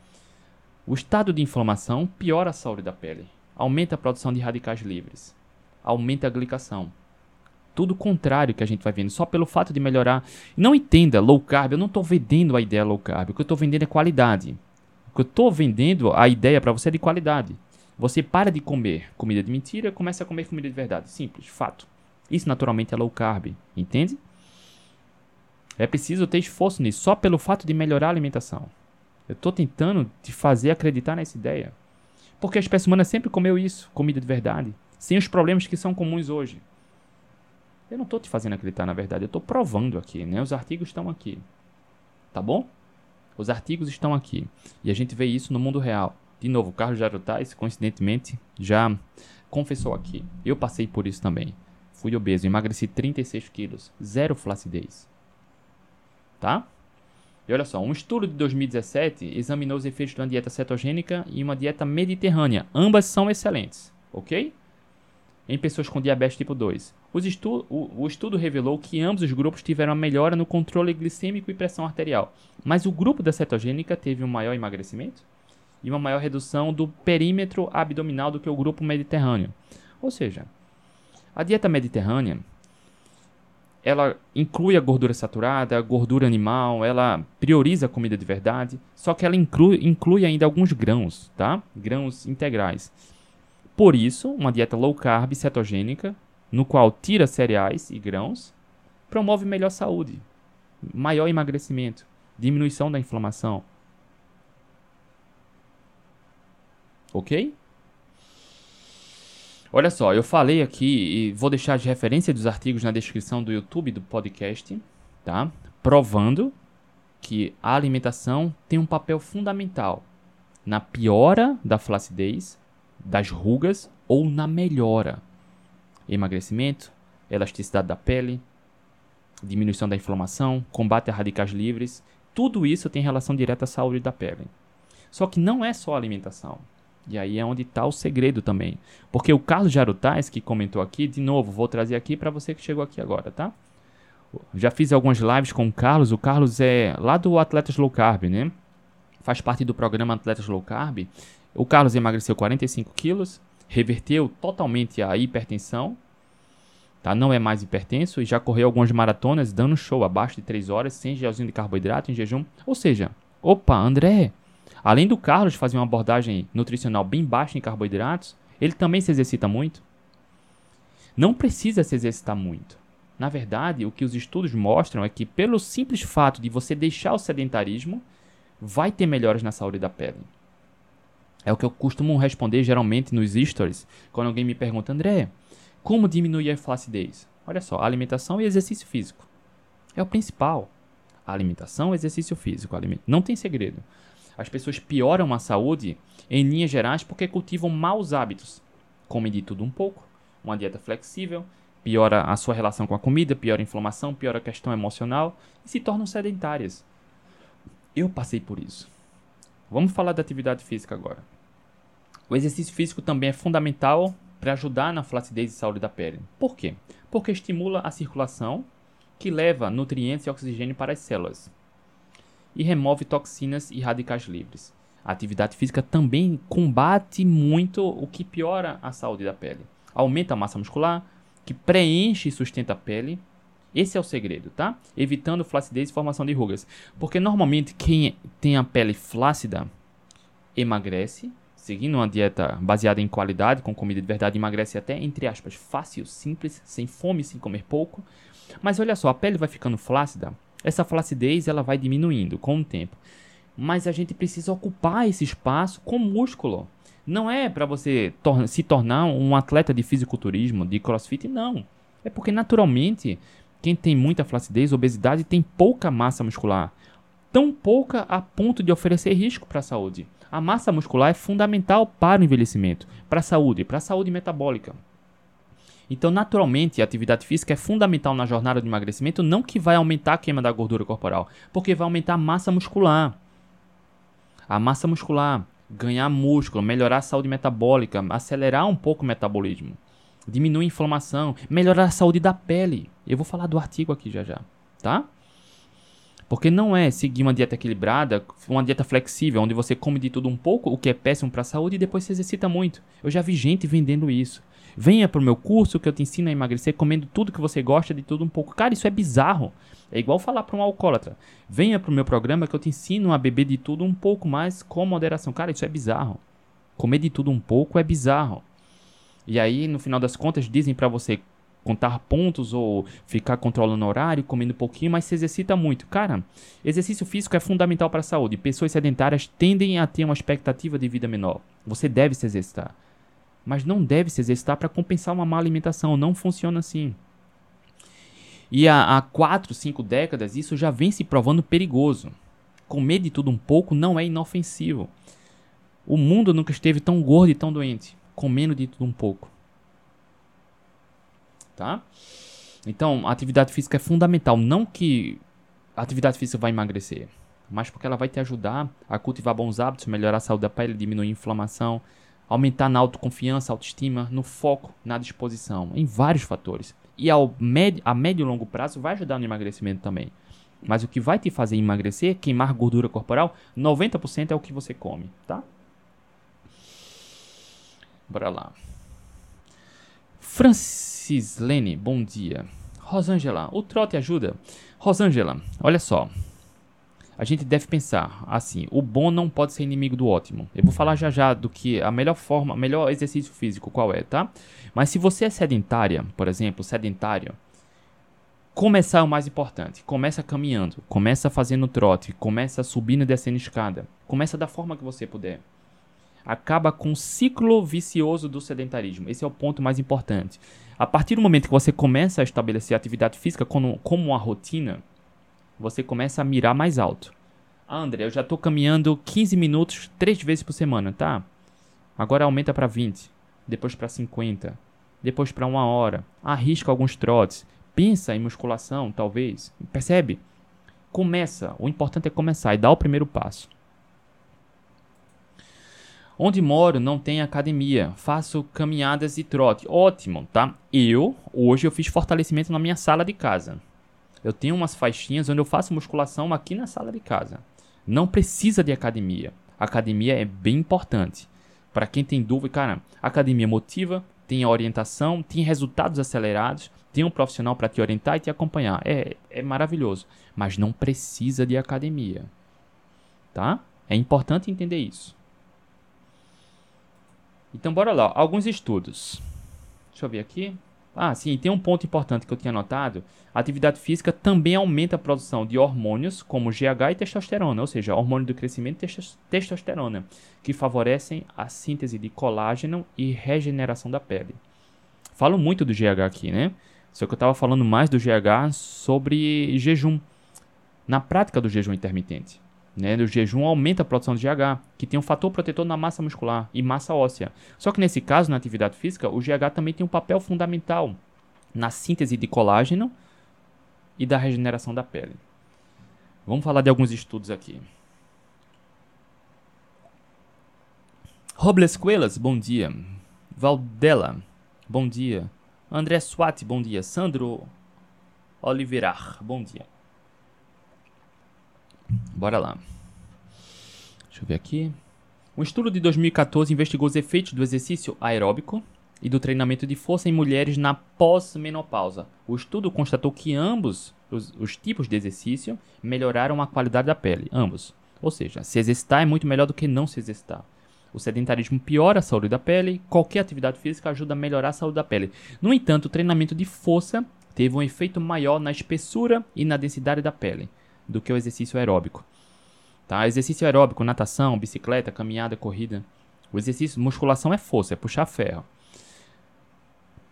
O estado de inflamação piora a saúde da pele, aumenta a produção de radicais livres aumenta a glicação. Tudo contrário que a gente vai vendo, só pelo fato de melhorar. Não entenda, low carb, eu não estou vendendo a ideia low carb, o que eu estou vendendo é qualidade. O que eu estou vendendo, a ideia para você é de qualidade. Você para de comer comida de mentira, começa a comer comida de verdade. Simples, fato. Isso naturalmente é low carb, entende? É preciso ter esforço nisso, só pelo fato de melhorar a alimentação. Eu estou tentando te fazer acreditar nessa ideia. Porque a espécie humana sempre comeu isso, comida de verdade sem os problemas que são comuns hoje. Eu não estou te fazendo acreditar na verdade, eu estou provando aqui, né? Os artigos estão aqui. Tá bom? Os artigos estão aqui. E a gente vê isso no mundo real. De novo, o Carlos Jarutais, coincidentemente, já confessou aqui. Eu passei por isso também. Fui obeso, emagreci 36 quilos, zero flacidez. Tá? E olha só, um estudo de 2017 examinou os efeitos de uma dieta cetogênica e uma dieta mediterrânea. Ambas são excelentes, ok? Em pessoas com diabetes tipo 2. Estu o, o, estudo revelou que ambos os grupos tiveram uma melhora no controle glicêmico e pressão arterial, mas o grupo da cetogênica teve um maior emagrecimento e uma maior redução do perímetro abdominal do que o grupo mediterrâneo. Ou seja, a dieta mediterrânea ela inclui a gordura saturada, a gordura animal, ela prioriza a comida de verdade, só que ela inclui, inclui ainda alguns grãos, tá? Grãos integrais. Por isso, uma dieta low carb cetogênica, no qual tira cereais e grãos, promove melhor saúde, maior emagrecimento, diminuição da inflamação. Ok? Olha só, eu falei aqui e vou deixar de referência dos artigos na descrição do YouTube do podcast, tá? Provando que a alimentação tem um papel fundamental na piora da flacidez, das rugas ou na melhora. Emagrecimento, elasticidade da pele, diminuição da inflamação, combate a radicais livres, tudo isso tem relação direta à saúde da pele. Só que não é só alimentação. E aí é onde está o segredo também. Porque o Carlos Jarutais, que comentou aqui, de novo, vou trazer aqui para você que chegou aqui agora, tá? Já fiz algumas lives com o Carlos. O Carlos é lá do Atletas Low Carb, né? Faz parte do programa Atletas Low Carb. O Carlos emagreceu 45 quilos, reverteu totalmente a hipertensão, tá? não é mais hipertenso e já correu algumas maratonas dando show abaixo de 3 horas, sem gelzinho de carboidrato, em jejum. Ou seja, opa, André, além do Carlos fazer uma abordagem nutricional bem baixa em carboidratos, ele também se exercita muito? Não precisa se exercitar muito. Na verdade, o que os estudos mostram é que, pelo simples fato de você deixar o sedentarismo, vai ter melhoras na saúde da pele. É o que eu costumo responder geralmente nos stories, quando alguém me pergunta, André, como diminuir a flacidez? Olha só, alimentação e exercício físico. É o principal. Alimentação, exercício físico. Não tem segredo. As pessoas pioram a saúde, em linhas gerais, porque cultivam maus hábitos. Comem de tudo um pouco, uma dieta flexível, piora a sua relação com a comida, piora a inflamação, piora a questão emocional e se tornam sedentárias. Eu passei por isso. Vamos falar da atividade física agora. O exercício físico também é fundamental para ajudar na flacidez e saúde da pele. Por quê? Porque estimula a circulação, que leva nutrientes e oxigênio para as células e remove toxinas e radicais livres. A atividade física também combate muito o que piora a saúde da pele. Aumenta a massa muscular, que preenche e sustenta a pele. Esse é o segredo, tá? Evitando flacidez e formação de rugas. Porque normalmente quem tem a pele flácida emagrece, seguindo uma dieta baseada em qualidade, com comida de verdade, emagrece até, entre aspas, fácil, simples, sem fome, sem comer pouco. Mas olha só, a pele vai ficando flácida, essa flacidez ela vai diminuindo com o tempo. Mas a gente precisa ocupar esse espaço com músculo. Não é para você tor se tornar um atleta de fisiculturismo, de crossfit, não. É porque naturalmente quem tem muita flacidez, obesidade, tem pouca massa muscular. Tão pouca a ponto de oferecer risco para a saúde. A massa muscular é fundamental para o envelhecimento, para a saúde, para a saúde metabólica. Então, naturalmente, a atividade física é fundamental na jornada de emagrecimento, não que vai aumentar a queima da gordura corporal, porque vai aumentar a massa muscular. A massa muscular, ganhar músculo, melhorar a saúde metabólica, acelerar um pouco o metabolismo, diminuir a inflamação, melhorar a saúde da pele. Eu vou falar do artigo aqui já já, tá? Porque não é seguir uma dieta equilibrada, uma dieta flexível, onde você come de tudo um pouco, o que é péssimo para a saúde, e depois se exercita muito. Eu já vi gente vendendo isso. Venha pro meu curso que eu te ensino a emagrecer comendo tudo que você gosta de tudo um pouco. Cara, isso é bizarro. É igual falar para um alcoólatra. Venha pro meu programa que eu te ensino a beber de tudo um pouco mais com moderação. Cara, isso é bizarro. Comer de tudo um pouco é bizarro. E aí, no final das contas, dizem para você contar pontos ou ficar controlando horário, comendo um pouquinho, mas se exercita muito. Cara, exercício físico é fundamental para a saúde. Pessoas sedentárias tendem a ter uma expectativa de vida menor. Você deve se exercitar mas não deve se exercitar para compensar uma má alimentação. Não funciona assim. E há, há 4, 5 décadas isso já vem se provando perigoso. Comer de tudo um pouco não é inofensivo. O mundo nunca esteve tão gordo e tão doente, comendo de tudo um pouco. Tá? Então, a atividade física é fundamental. Não que a atividade física vai emagrecer, mas porque ela vai te ajudar a cultivar bons hábitos, melhorar a saúde da pele, diminuir a inflamação, aumentar na autoconfiança, autoestima, no foco, na disposição, em vários fatores. E ao médio, a médio e longo prazo vai ajudar no emagrecimento também. Mas o que vai te fazer emagrecer, queimar gordura corporal, 90% é o que você come, tá? Bora lá. Francislene, bom dia. Rosângela, o trote ajuda? Rosângela, olha só a gente deve pensar assim: o bom não pode ser inimigo do ótimo. Eu vou falar já já do que a melhor forma, melhor exercício físico qual é, tá? Mas se você é sedentária, por exemplo, sedentário, começar é o mais importante. Começa caminhando, começa fazendo trote, começa subindo e descendo escada. Começa da forma que você puder. Acaba com o ciclo vicioso do sedentarismo. Esse é o ponto mais importante. A partir do momento que você começa a estabelecer a atividade física como, como uma rotina, você começa a mirar mais alto. Ah, André, eu já estou caminhando 15 minutos três vezes por semana, tá? Agora aumenta para 20, depois para 50, depois para uma hora. Arrisca alguns trotes. Pensa em musculação, talvez. Percebe? Começa. O importante é começar e dar o primeiro passo. Onde moro não tem academia. Faço caminhadas e trote. Ótimo, tá? Eu, hoje eu fiz fortalecimento na minha sala de casa. Eu tenho umas faixinhas onde eu faço musculação aqui na sala de casa. Não precisa de academia. academia é bem importante. Para quem tem dúvida, cara, academia motiva, tem orientação, tem resultados acelerados, tem um profissional para te orientar e te acompanhar. É, é maravilhoso. Mas não precisa de academia. Tá? É importante entender isso. Então, bora lá. Alguns estudos. Deixa eu ver aqui. Ah, sim, tem um ponto importante que eu tinha notado. A atividade física também aumenta a produção de hormônios como GH e testosterona, ou seja, hormônio do crescimento e testosterona, que favorecem a síntese de colágeno e regeneração da pele. Falo muito do GH aqui, né? Só que eu estava falando mais do GH sobre jejum, na prática do jejum intermitente. Né? O jejum aumenta a produção de GH, que tem um fator protetor na massa muscular e massa óssea. Só que nesse caso, na atividade física, o GH também tem um papel fundamental na síntese de colágeno e da regeneração da pele. Vamos falar de alguns estudos aqui. Robles Coelas, bom dia. Valdela, bom dia. André Swat, bom dia. Sandro Oliveira, bom dia. Bora lá. Deixa eu ver aqui. Um estudo de 2014 investigou os efeitos do exercício aeróbico e do treinamento de força em mulheres na pós-menopausa. O estudo constatou que ambos os, os, tipos de exercício melhoraram a qualidade da pele, ambos. Ou seja, se exercitar é muito melhor do que não se exercitar. O sedentarismo piora a saúde da pele, qualquer atividade física ajuda a melhorar a saúde da pele. No entanto, o treinamento de força teve um efeito maior na espessura e na densidade da pele do que o exercício aeróbico. Tá? Exercício aeróbico, natação, bicicleta, caminhada, corrida. O exercício musculação é força, é puxar ferro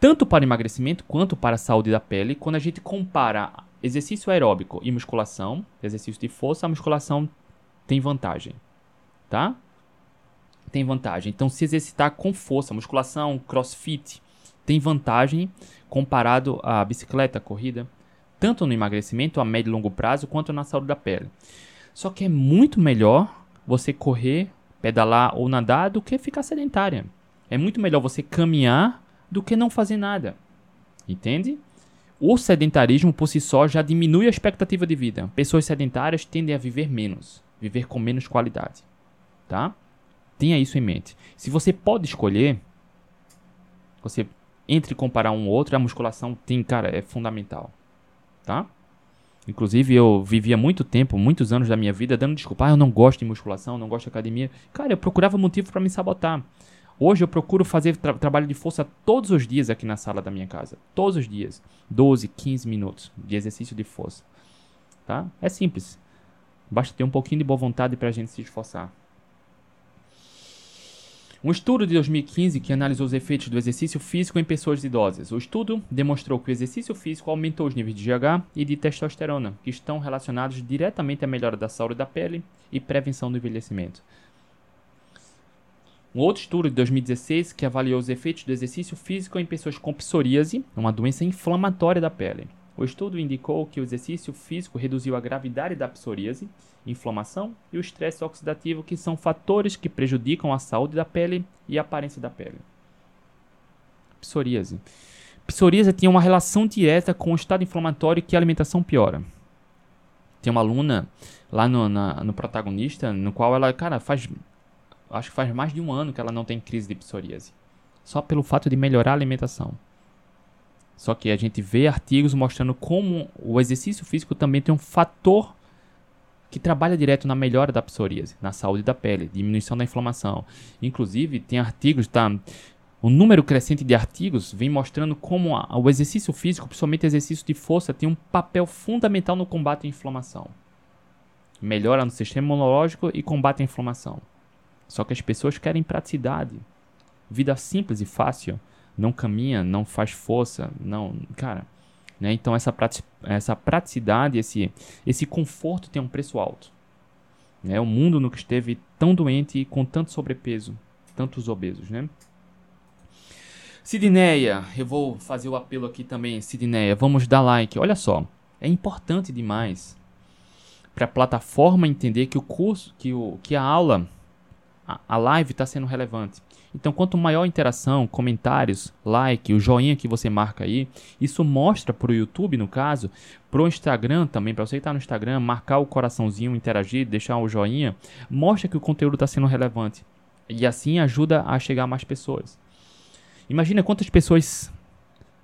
tanto para emagrecimento quanto para a saúde da pele, quando a gente compara exercício aeróbico e musculação, exercício de força, a musculação tem vantagem, tá? Tem vantagem. Então, se exercitar com força, musculação, crossfit, tem vantagem comparado à bicicleta, corrida, tanto no emagrecimento a médio e longo prazo, quanto na saúde da pele. Só que é muito melhor você correr, pedalar ou nadar do que ficar sedentária. É muito melhor você caminhar do que não fazer nada. Entende? O sedentarismo por si só já diminui a expectativa de vida. Pessoas sedentárias tendem a viver menos, viver com menos qualidade, tá? Tenha isso em mente. Se você pode escolher, você entre comparar um ou outro, a musculação tem, cara, é fundamental, tá? Inclusive, eu vivia muito tempo, muitos anos da minha vida, dando desculpa. Ah, eu não gosto de musculação, não gosto de academia. Cara, eu procurava motivo para me sabotar. Hoje eu procuro fazer tra trabalho de força todos os dias aqui na sala da minha casa. Todos os dias. 12, 15 minutos de exercício de força. Tá? É simples. Basta ter um pouquinho de boa vontade para a gente se esforçar. Um estudo de 2015 que analisou os efeitos do exercício físico em pessoas idosas. O estudo demonstrou que o exercício físico aumentou os níveis de GH e de testosterona, que estão relacionados diretamente à melhora da saúde da pele e prevenção do envelhecimento. Um outro estudo de 2016 que avaliou os efeitos do exercício físico em pessoas com psoríase, uma doença inflamatória da pele. O estudo indicou que o exercício físico reduziu a gravidade da psoríase, inflamação e o estresse oxidativo, que são fatores que prejudicam a saúde da pele e a aparência da pele. Psoríase. Psoríase tem uma relação direta com o estado inflamatório que a alimentação piora. Tem uma aluna lá no, na, no protagonista, no qual ela, cara, faz acho que faz mais de um ano que ela não tem crise de psoríase. Só pelo fato de melhorar a alimentação. Só que a gente vê artigos mostrando como o exercício físico também tem um fator que trabalha direto na melhora da psoríase, na saúde da pele, diminuição da inflamação. Inclusive, tem artigos, tá? Um número crescente de artigos vem mostrando como a, o exercício físico, principalmente exercício de força, tem um papel fundamental no combate à inflamação. Melhora no sistema imunológico e combate a inflamação. Só que as pessoas querem praticidade. Vida simples e fácil. Não caminha, não faz força, não. Cara. Né? Então essa, prati essa praticidade, esse, esse conforto tem um preço alto. Né? O mundo nunca esteve tão doente e com tanto sobrepeso, tantos obesos, né? Sidneia, eu vou fazer o apelo aqui também, Sidneia, vamos dar like. Olha só, é importante demais para a plataforma entender que o curso, que, o, que a aula a live está sendo relevante. Então, quanto maior interação, comentários, like, o joinha que você marca aí, isso mostra para o YouTube, no caso, para o Instagram também, para você estar tá no Instagram, marcar o coraçãozinho, interagir, deixar o joinha, mostra que o conteúdo está sendo relevante. E assim ajuda a chegar a mais pessoas. Imagina quantas pessoas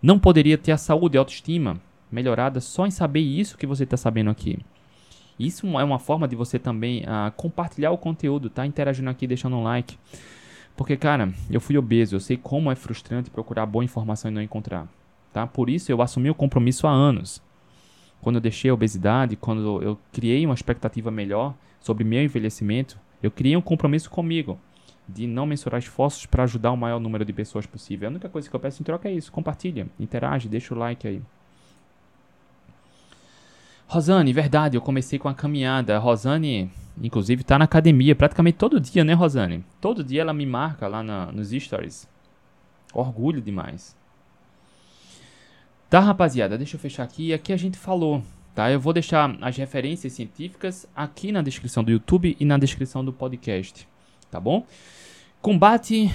não poderia ter a saúde e a autoestima melhorada só em saber isso que você está sabendo aqui. Isso é uma forma de você também uh, compartilhar o conteúdo, tá? Interagindo aqui, deixando um like. Porque, cara, eu fui obeso, eu sei como é frustrante procurar boa informação e não encontrar, tá? Por isso eu assumi o compromisso há anos. Quando eu deixei a obesidade, quando eu criei uma expectativa melhor sobre meu envelhecimento, eu criei um compromisso comigo de não mensurar esforços para ajudar o maior número de pessoas possível. A única coisa que eu peço em troca é isso, compartilha, interage, deixa o like aí. Rosane, verdade, eu comecei com a caminhada. Rosane, Inclusive tá na academia praticamente todo dia, né, Rosane? Todo dia ela me marca lá na, nos stories. Orgulho demais. Tá, rapaziada, deixa eu fechar aqui. Aqui a gente falou, tá? Eu vou deixar as referências científicas aqui na descrição do YouTube e na descrição do podcast, tá bom? Combate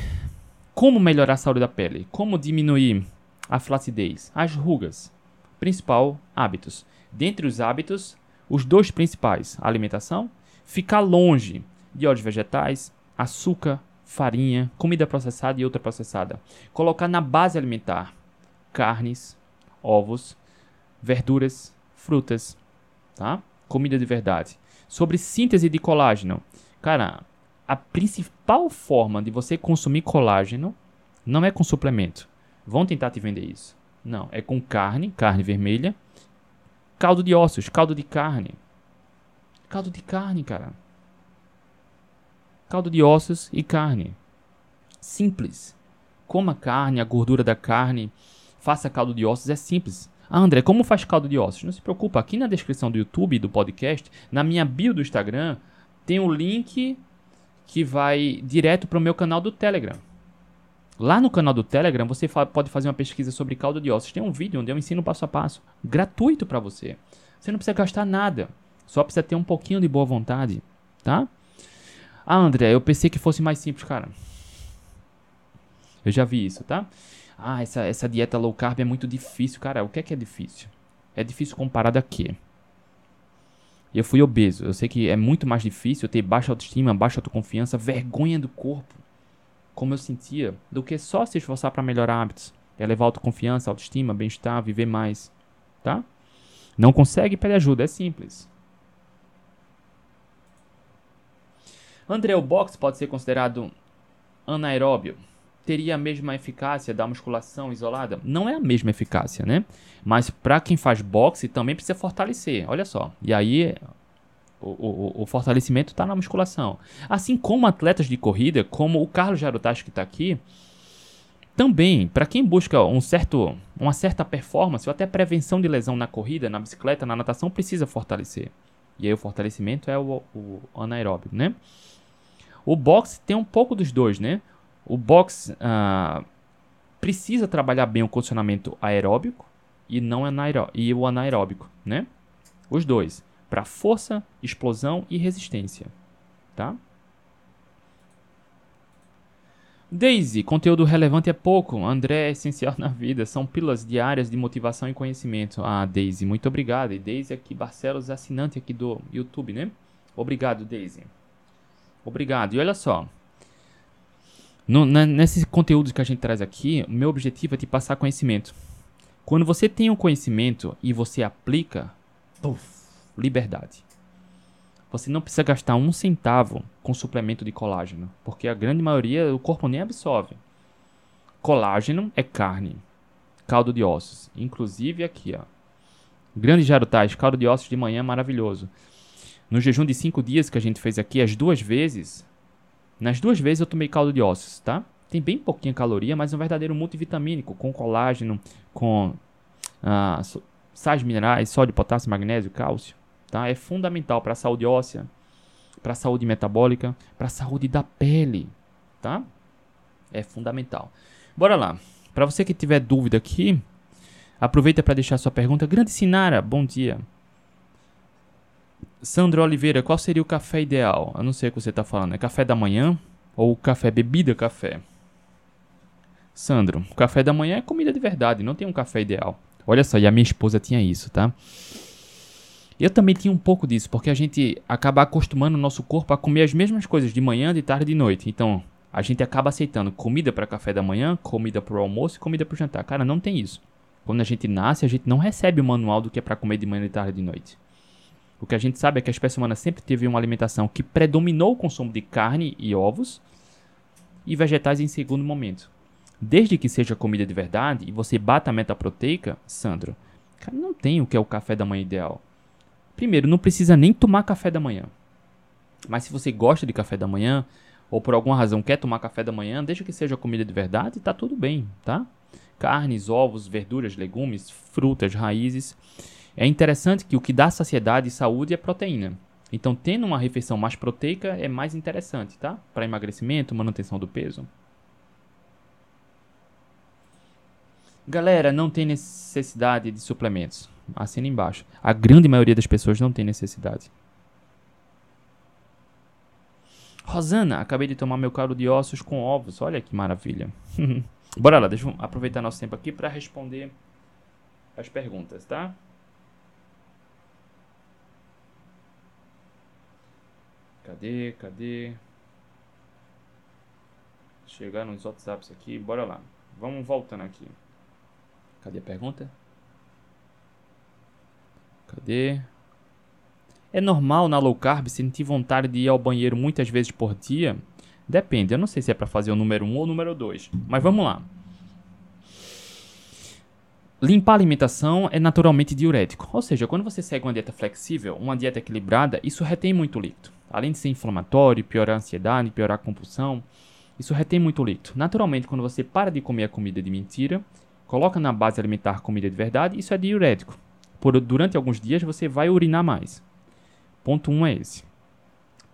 como melhorar a saúde da pele, como diminuir a flacidez, as rugas. Principal, hábitos. Dentre os hábitos, os dois principais, alimentação, ficar longe de óleos vegetais, açúcar, farinha, comida processada e ultraprocessada. Colocar na base alimentar carnes, ovos, verduras, frutas, tá? Comida de verdade. Sobre síntese de colágeno. Cara, a principal forma de você consumir colágeno não é com suplemento. Vão tentar te vender isso. Não, é com carne, carne vermelha, caldo de ossos, caldo de carne. Caldo de carne, cara. Caldo de ossos e carne. Simples. Coma carne, a gordura da carne. Faça caldo de ossos, é simples. Ah, André, como faz caldo de ossos? Não se preocupa, aqui na descrição do YouTube do podcast, na minha bio do Instagram, tem o um link que vai direto para o meu canal do Telegram. Lá no canal do Telegram, você pode fazer uma pesquisa sobre caldo de ossos. Tem um vídeo onde eu ensino passo a passo, gratuito para você. Você não precisa gastar nada, só precisa ter um pouquinho de boa vontade, tá? Ah, André, eu pensei que fosse mais simples, cara. Eu já vi isso, tá? Ah, essa, essa dieta low carb é muito difícil, cara. O que é que é difícil? É difícil comparado a quê? Eu fui obeso. Eu sei que é muito mais difícil ter baixa autoestima, baixa autoconfiança, vergonha do corpo como eu sentia, do que só se esforçar para melhorar hábitos, elevar autoconfiança, autoestima, bem-estar, viver mais, tá? Não consegue, pede ajuda, é simples. André, o boxe pode ser considerado anaeróbio? Teria a mesma eficácia da musculação isolada? Não é a mesma eficácia, né? Mas para quem faz boxe também precisa fortalecer, olha só. E aí o, o, o fortalecimento está na musculação. Assim como atletas de corrida, como o Carlos Jarutacho que está aqui, também, para quem busca um certo, uma certa performance ou até prevenção de lesão na corrida, na bicicleta, na natação, precisa fortalecer. E aí o fortalecimento é o, o anaeróbio, né? O boxe tem um pouco dos dois, né? O boxe uh, precisa trabalhar bem o condicionamento aeróbico e não anaeró e o anaeróbico, né? Os dois para força, explosão e resistência, tá? Daisy, conteúdo relevante é pouco. André é essencial *laughs* na vida. São pílulas diárias de motivação e conhecimento. Ah, Daisy, muito obrigado. E Daisy aqui, Barcelos, assinante aqui do YouTube, né? Obrigado, Daisy. Obrigado. E olha só. No, na, nesses conteúdos que a gente traz aqui, o meu objetivo é te passar conhecimento. Quando você tem o um conhecimento e você aplica, puff, liberdade. Você não precisa gastar um centavo com suplemento de colágeno, porque a grande maioria o corpo nem absorve. Colágeno é carne, caldo de ossos, inclusive aqui, ó. Grande jarutais, caldo de ossos de manhã é maravilhoso. No jejum de 5 dias que a gente fez aqui, as duas vezes, nas duas vezes eu tomei caldo de ossos, tá? Tem bem pouquinha caloria, mas é um verdadeiro multivitamínico, com colágeno, com ah, sais minerais, sódio, potássio, magnésio, cálcio tá? É fundamental para a saúde óssea, para a saúde metabólica, para a saúde da pele, tá? É fundamental. Bora lá. Para você que tiver dúvida aqui, aproveita para deixar sua pergunta. Grande Sinara, bom dia. Sandro Oliveira, qual seria o café ideal? Eu não sei o que você está falando. É café da manhã ou café bebida café? Sandro, café da manhã é comida de verdade, não tem um café ideal. Olha só, e a minha esposa tinha isso, tá? Eu também tinha um pouco disso, porque a gente acaba acostumando o nosso corpo a comer as mesmas coisas de manhã, de tarde e de noite. Então, a gente acaba aceitando comida para café da manhã, comida para o almoço e comida para o jantar. Cara, não tem isso. Quando a gente nasce, a gente não recebe o manual do que é para comer de manhã, de tarde e de noite. O que a gente sabe é que a espécie humana sempre teve uma alimentação que predominou o consumo de carne e ovos e vegetais em segundo momento. Desde que seja comida de verdade e você bata a meta proteica, Sandro, cara, não tem o que é o café da manhã ideal. Primeiro, não precisa nem tomar café da manhã. Mas se você gosta de café da manhã, ou por alguma razão quer tomar café da manhã, deixa que seja comida de verdade, tá tudo bem, tá? Carnes, ovos, verduras, legumes, frutas, raízes. É interessante que o que dá saciedade e saúde é proteína. Então, tendo uma refeição mais proteica é mais interessante, tá? Para emagrecimento, manutenção do peso. Galera, não tem necessidade de suplementos. Assina embaixo. A grande maioria das pessoas não tem necessidade. Rosana, acabei de tomar meu caldo de ossos com ovos. Olha que maravilha. *laughs* Bora lá, deixa eu aproveitar nosso tempo aqui para responder as perguntas, tá? Cadê? Cadê? Chegar nos WhatsApps aqui, bora lá. Vamos voltando aqui. Cadê a pergunta? Cadê? É normal na low carb sentir vontade de ir ao banheiro muitas vezes por dia? Depende, eu não sei se é para fazer o número 1 ou o número 2. Mas vamos lá. Limpar a alimentação é naturalmente diurético, ou seja, quando você segue uma dieta flexível, uma dieta equilibrada, isso retém muito líquido. Além de ser inflamatório, piorar a ansiedade, piorar a compulsão, isso retém muito líquido. Naturalmente, quando você para de comer a comida de mentira, coloca na base alimentar comida de verdade, isso é diurético. Por, durante alguns dias você vai urinar mais. Ponto 1 um é esse.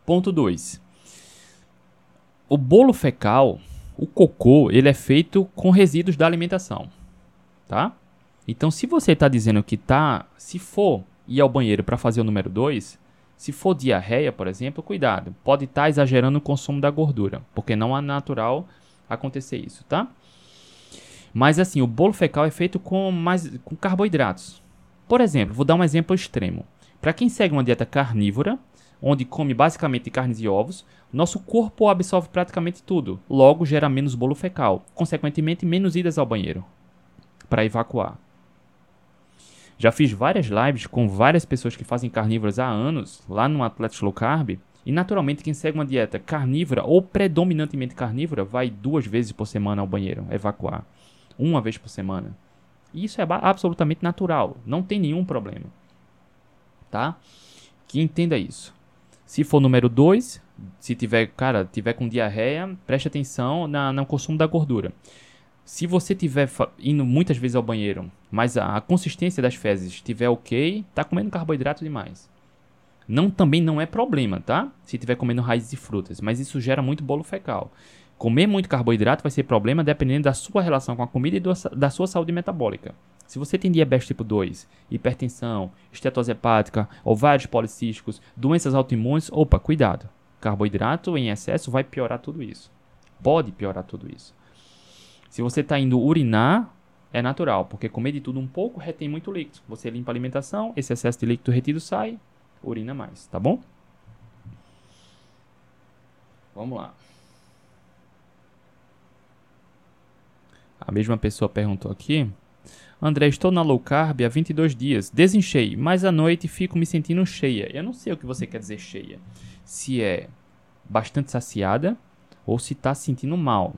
Ponto 2. O bolo fecal, o cocô, ele é feito com resíduos da alimentação, tá? Então, se você está dizendo que tá, se for ir ao banheiro para fazer o número 2, se for diarreia, por exemplo, cuidado, pode estar tá exagerando o consumo da gordura, porque não é natural acontecer isso, tá? Mas assim, o bolo fecal é feito com mais com carboidratos. Por exemplo, vou dar um exemplo extremo. Para quem segue uma dieta carnívora, onde come basicamente carnes e ovos, nosso corpo absorve praticamente tudo, logo gera menos bolo fecal, consequentemente menos idas ao banheiro para evacuar. Já fiz várias lives com várias pessoas que fazem carnívoras há anos, lá no Atlético Low Carb, e naturalmente quem segue uma dieta carnívora ou predominantemente carnívora vai duas vezes por semana ao banheiro, evacuar. Uma vez por semana. Isso é absolutamente natural, não tem nenhum problema. Tá? Que entenda isso. Se for número 2, se tiver, cara, tiver com diarreia, preste atenção na, no consumo da gordura. Se você tiver indo muitas vezes ao banheiro, mas a, a consistência das fezes estiver ok, tá comendo carboidrato demais. Não também não é problema, tá? Se tiver comendo raízes e frutas, mas isso gera muito bolo fecal. Comer muito carboidrato vai ser problema dependendo da sua relação com a comida e do, da sua saúde metabólica. Se você tem diabetes tipo 2, hipertensão, estetose hepática, ovários policísticos, doenças autoimunes, opa, cuidado. Carboidrato em excesso vai piorar tudo isso. Pode piorar tudo isso. Se você está indo urinar, é natural, porque comer de tudo um pouco retém muito líquido. Você limpa a alimentação, esse excesso de líquido retido sai, urina mais, tá bom? Vamos lá. A mesma pessoa perguntou aqui. André, estou na low carb há 22 dias. Desenchei, mas à noite fico me sentindo cheia. Eu não sei o que você quer dizer cheia. Se é bastante saciada ou se está sentindo mal.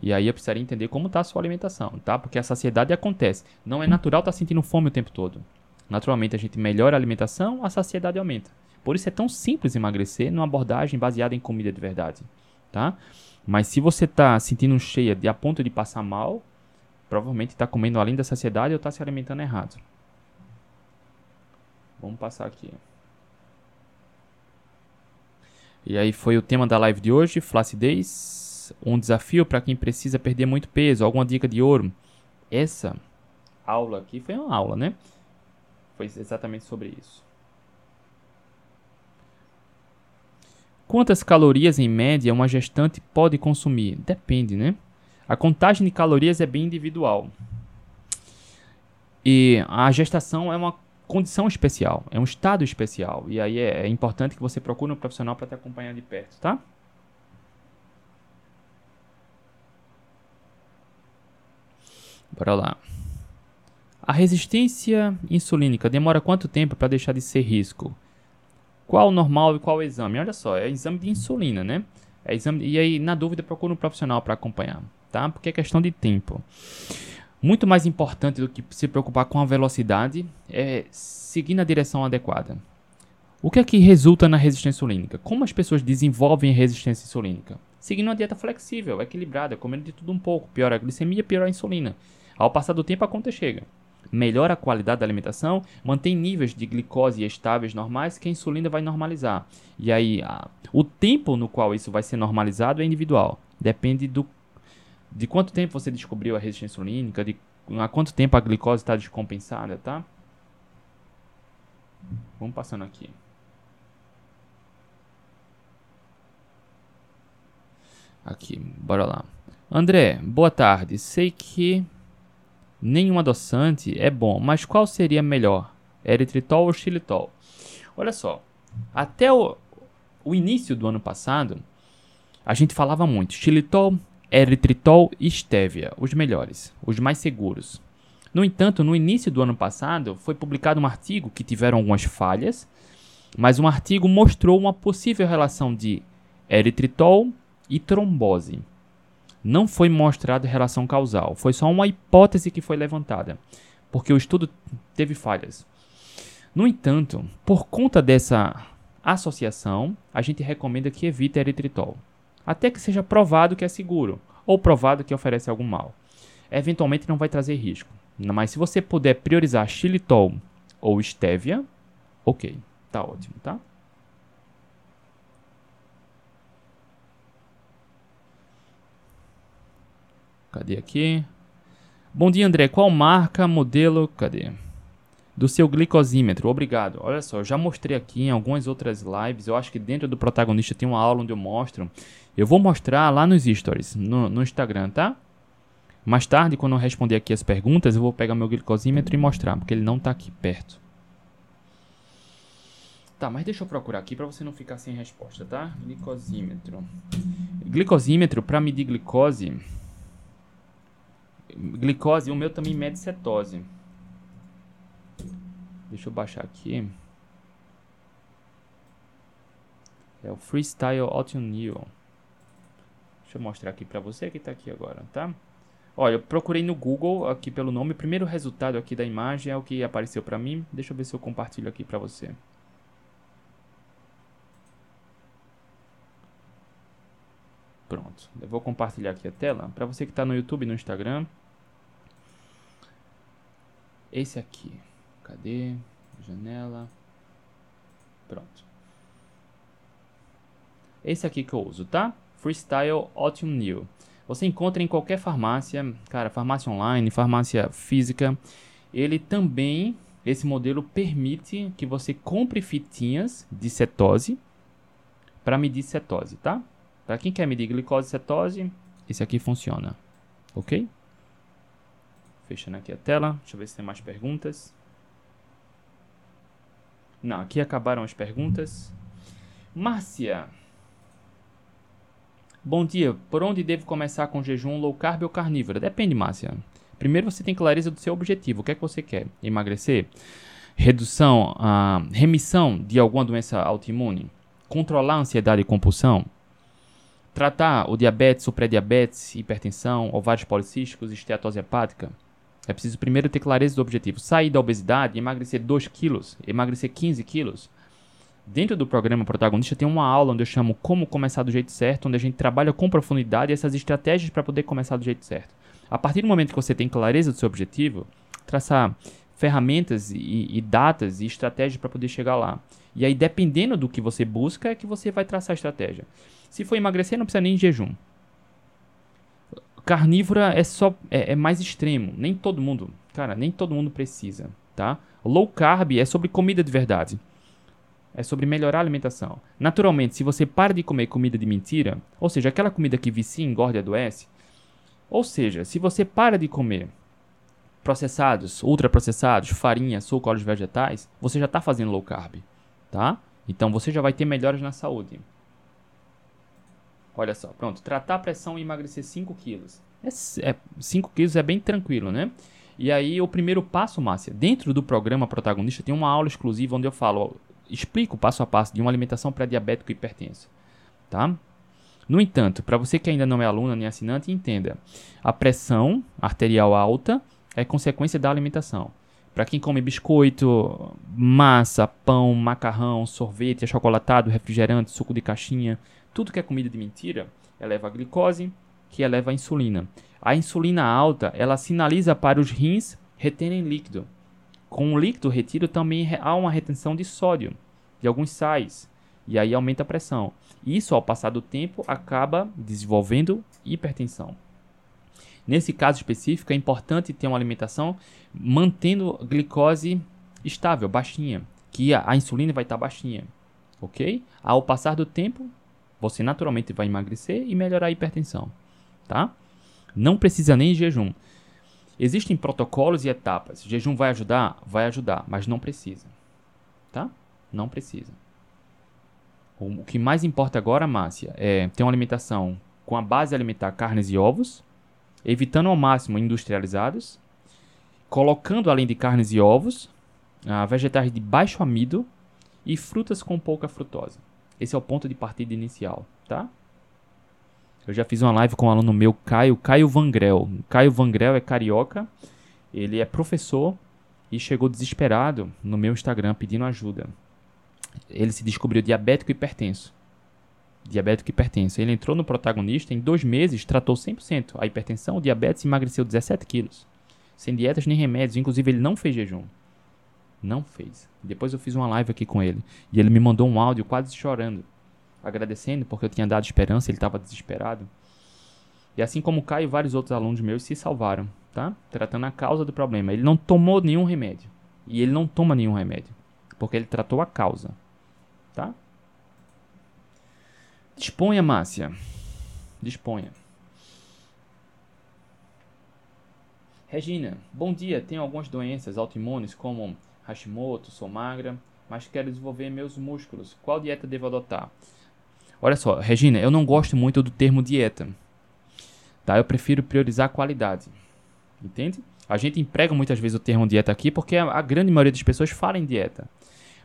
E aí eu precisaria entender como está a sua alimentação, tá? Porque a saciedade acontece. Não é natural estar tá sentindo fome o tempo todo. Naturalmente a gente melhora a alimentação, a saciedade aumenta. Por isso é tão simples emagrecer numa abordagem baseada em comida de verdade, tá? Mas se você está sentindo cheia de a ponto de passar mal, provavelmente está comendo além da saciedade ou está se alimentando errado. Vamos passar aqui. E aí foi o tema da live de hoje, flacidez um desafio para quem precisa perder muito peso, alguma dica de ouro. Essa aula aqui foi uma aula, né? Foi exatamente sobre isso. Quantas calorias em média uma gestante pode consumir? Depende, né? A contagem de calorias é bem individual. E a gestação é uma condição especial, é um estado especial. E aí é, é importante que você procure um profissional para te acompanhar de perto, tá? Bora lá. A resistência insulínica demora quanto tempo para deixar de ser risco? Qual o normal e qual o exame? Olha só, é exame de insulina, né? É exame, e aí, na dúvida, procura um profissional para acompanhar, tá? Porque é questão de tempo. Muito mais importante do que se preocupar com a velocidade é seguir na direção adequada. O que é que resulta na resistência insulínica? Como as pessoas desenvolvem resistência insulínica? Seguindo uma dieta flexível, equilibrada, comendo de tudo um pouco. Pior a glicemia, pior a insulina. Ao passar do tempo, a conta chega. Melhora a qualidade da alimentação, mantém níveis de glicose estáveis normais que a insulina vai normalizar. E aí, a, o tempo no qual isso vai ser normalizado é individual. Depende do de quanto tempo você descobriu a resistência insulínica, de há quanto tempo a glicose está descompensada, tá? Vamos passando aqui. Aqui, bora lá. André, boa tarde. Sei que nenhum adoçante é bom, mas qual seria melhor? Eritritol ou xilitol? Olha só, até o, o início do ano passado, a gente falava muito xilitol, eritritol e stevia, os melhores, os mais seguros. No entanto, no início do ano passado, foi publicado um artigo que tiveram algumas falhas, mas um artigo mostrou uma possível relação de eritritol e trombose. Não foi mostrada relação causal, foi só uma hipótese que foi levantada, porque o estudo teve falhas. No entanto, por conta dessa associação, a gente recomenda que evite eritritol, até que seja provado que é seguro ou provado que oferece algum mal. Eventualmente não vai trazer risco, mas se você puder priorizar xilitol ou stevia, ok, tá ótimo, tá? Cadê aqui? Bom dia, André. Qual marca, modelo, cadê? Do seu glicosímetro. Obrigado. Olha só, eu já mostrei aqui em algumas outras lives. Eu acho que dentro do protagonista tem uma aula onde eu mostro. Eu vou mostrar lá nos stories, no, no Instagram, tá? Mais tarde, quando eu responder aqui as perguntas, eu vou pegar meu glicosímetro e mostrar, porque ele não está aqui perto. Tá, mas deixa eu procurar aqui para você não ficar sem resposta, tá? Glicosímetro. Glicosímetro para medir glicose glicose, o meu também mede cetose. Deixa eu baixar aqui. É o Freestyle Autumn Deixa eu mostrar aqui pra você que tá aqui agora, tá? Olha, eu procurei no Google aqui pelo nome. O primeiro resultado aqui da imagem é o que apareceu pra mim. Deixa eu ver se eu compartilho aqui pra você. Pronto, eu vou compartilhar aqui a tela para você que está no YouTube e no Instagram. Esse aqui, cadê? Janela. Pronto. Esse aqui que eu uso, tá? Freestyle Autumn New. Você encontra em qualquer farmácia, cara, farmácia online, farmácia física. Ele também, esse modelo permite que você compre fitinhas de cetose para medir cetose, tá? Para quem quer medir glicose e cetose, esse aqui funciona. Ok? Fechando aqui a tela. Deixa eu ver se tem mais perguntas. Não, aqui acabaram as perguntas. Márcia. Bom dia. Por onde devo começar com jejum low carb ou carnívoro? Depende, Márcia. Primeiro você tem clareza do seu objetivo. O que é que você quer? Emagrecer? Redução, uh, remissão de alguma doença autoimune? Controlar a ansiedade e compulsão? Tratar o diabetes, o pré-diabetes, hipertensão, ovários policísticos, esteatose hepática. É preciso primeiro ter clareza do objetivo. Sair da obesidade, emagrecer 2 quilos, emagrecer 15 quilos. Dentro do programa protagonista tem uma aula onde eu chamo Como Começar do Jeito Certo, onde a gente trabalha com profundidade essas estratégias para poder começar do jeito certo. A partir do momento que você tem clareza do seu objetivo, traçar ferramentas e, e datas e estratégias para poder chegar lá. E aí, dependendo do que você busca, é que você vai traçar a estratégia. Se for emagrecer, não precisa nem de jejum. Carnívora é só é, é, mais extremo. Nem todo mundo, cara, nem todo mundo precisa, tá? Low carb é sobre comida de verdade. É sobre melhorar a alimentação. Naturalmente, se você para de comer comida de mentira, ou seja, aquela comida que vicia, engorda e adoece, ou seja, se você para de comer processados, ultraprocessados, farinha, suco, óleos vegetais, você já está fazendo low carb, tá? Então você já vai ter melhoras na saúde. Olha só, pronto. Tratar a pressão e emagrecer 5 quilos. É, é, 5 quilos é bem tranquilo, né? E aí, o primeiro passo, Márcia, dentro do programa protagonista, tem uma aula exclusiva onde eu falo, explico o passo a passo de uma alimentação pré-diabético e hipertensa, tá? No entanto, para você que ainda não é aluna nem assinante, entenda, a pressão arterial alta é consequência da alimentação. Para quem come biscoito, massa, pão, macarrão, sorvete, achocolatado, refrigerante, suco de caixinha, tudo que é comida de mentira eleva a glicose, que eleva a insulina. A insulina alta, ela sinaliza para os rins retém líquido. Com o líquido retido também há uma retenção de sódio, de alguns sais, e aí aumenta a pressão. Isso, ao passar do tempo, acaba desenvolvendo hipertensão. Nesse caso específico, é importante ter uma alimentação mantendo glicose estável, baixinha, que a insulina vai estar baixinha, ok? Ao passar do tempo, você naturalmente vai emagrecer e melhorar a hipertensão, tá? Não precisa nem jejum. Existem protocolos e etapas. Jejum vai ajudar? Vai ajudar, mas não precisa, tá? Não precisa. O que mais importa agora, Márcia, é ter uma alimentação com a base alimentar carnes e ovos, evitando ao máximo industrializados, colocando além de carnes e ovos, uh, vegetais de baixo amido e frutas com pouca frutose. Esse é o ponto de partida inicial, tá? Eu já fiz uma live com um aluno meu, Caio, Caio Vangrel. Caio Vangrel é carioca, ele é professor e chegou desesperado no meu Instagram pedindo ajuda ele se descobriu diabético e hipertenso. Diabético e hipertenso. Ele entrou no protagonista, em dois meses tratou 100% a hipertensão, o diabetes emagreceu 17 quilos. Sem dietas nem remédios. Inclusive, ele não fez jejum. Não fez. Depois eu fiz uma live aqui com ele. E ele me mandou um áudio quase chorando. Agradecendo porque eu tinha dado esperança, ele estava desesperado. E assim como o Caio vários outros alunos meus se salvaram, tá? Tratando a causa do problema. Ele não tomou nenhum remédio. E ele não toma nenhum remédio. Porque ele tratou a causa tá? Disponha, Márcia. Disponha. Regina, bom dia. Tenho algumas doenças autoimunes como Hashimoto, sou magra, mas quero desenvolver meus músculos. Qual dieta devo adotar? Olha só, Regina, eu não gosto muito do termo dieta. Tá? Eu prefiro priorizar a qualidade. Entende? A gente emprega muitas vezes o termo dieta aqui porque a, grande maioria das pessoas fala em dieta.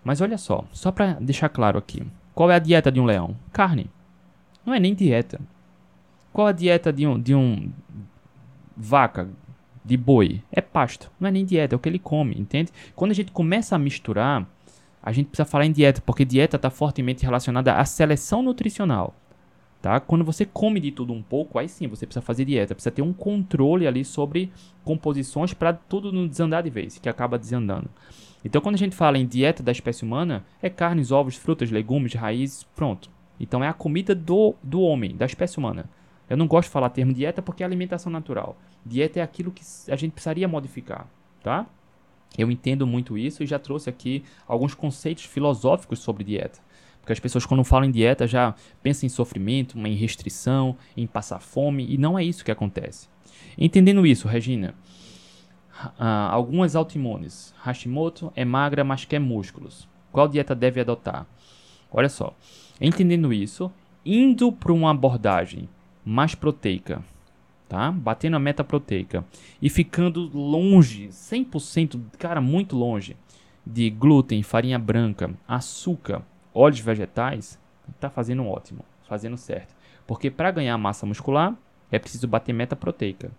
Mas olha só, só para deixar claro aqui. Qual é a dieta de um leão? Carne. Não é nem dieta. Qual é a dieta de um, de um vaca, de boi? É pasto. Não é nem dieta, é o que ele come, entende? Quando a gente começa a misturar, a gente precisa falar em dieta, porque dieta está fortemente relacionada à seleção nutricional. Tá? Quando você come de tudo um pouco, aí sim você precisa fazer dieta, precisa ter um controle ali sobre composições para tudo não desandar de vez, que acaba desandando. Então, quando a gente fala em dieta da espécie humana, é carnes, ovos, frutas, legumes, raízes, pronto. Então, é a comida do, do homem, da espécie humana. Eu não gosto de falar termo dieta porque é alimentação natural. Dieta é aquilo que a gente precisaria modificar, tá? Eu entendo muito isso e já trouxe aqui alguns conceitos filosóficos sobre dieta. Porque as pessoas, quando falam em dieta, já pensam em sofrimento, em restrição, em passar fome, e não é isso que acontece. Entendendo isso, Regina, uh, algumas autoimunes. Hashimoto é magra, mas quer músculos. Qual dieta deve adotar? Olha só, entendendo isso, indo para uma abordagem mais proteica, tá? Batendo a meta proteica e ficando longe, 100%, cara, muito longe de glúten, farinha branca, açúcar, óleos vegetais, tá fazendo ótimo, fazendo certo. Porque para ganhar massa muscular é preciso bater meta proteica.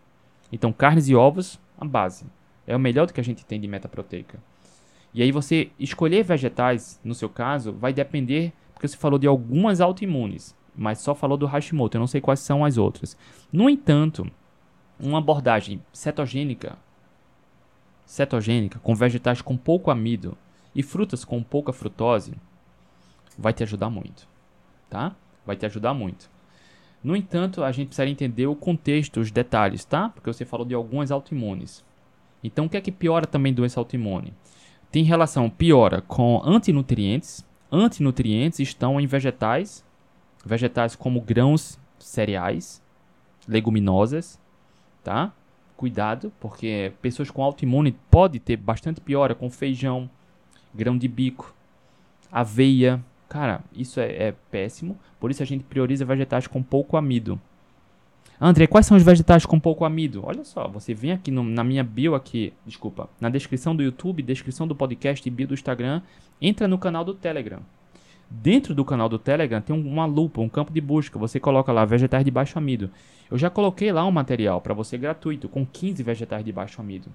Então, carnes e ovos a base. É o melhor do que a gente tem de meta proteica. E aí você escolher vegetais, no seu caso, vai depender, porque você falou de algumas autoimunes, mas só falou do Hashimoto, eu não sei quais são as outras. No entanto, uma abordagem cetogênica, cetogênica com vegetais com pouco amido e frutas com pouca frutose, vai te ajudar muito, tá? Vai te ajudar muito. No entanto, a gente precisa entender o contexto, os detalhes, tá? Porque você falou de algumas autoimunes. Então, o que é que piora também doença autoimune? Tem relação, piora com antinutrientes. Antinutrientes estão em vegetais, vegetais como grãos, cereais, leguminosas, tá? Cuidado, porque pessoas com autoimune pode ter bastante piora com feijão, grão de bico, aveia, Cara, isso é, é, péssimo. Por isso a gente prioriza vegetais com pouco amido. André, quais são os vegetais com pouco amido? Olha só, você vem aqui no, na minha bio aqui, desculpa, na descrição do YouTube, descrição do podcast e bio do Instagram, entra no canal do Telegram. Dentro do canal do Telegram tem uma lupa, um campo de busca. Você coloca lá vegetais de baixo amido. Eu já coloquei lá um material para você gratuito com 15 vegetais de baixo amido.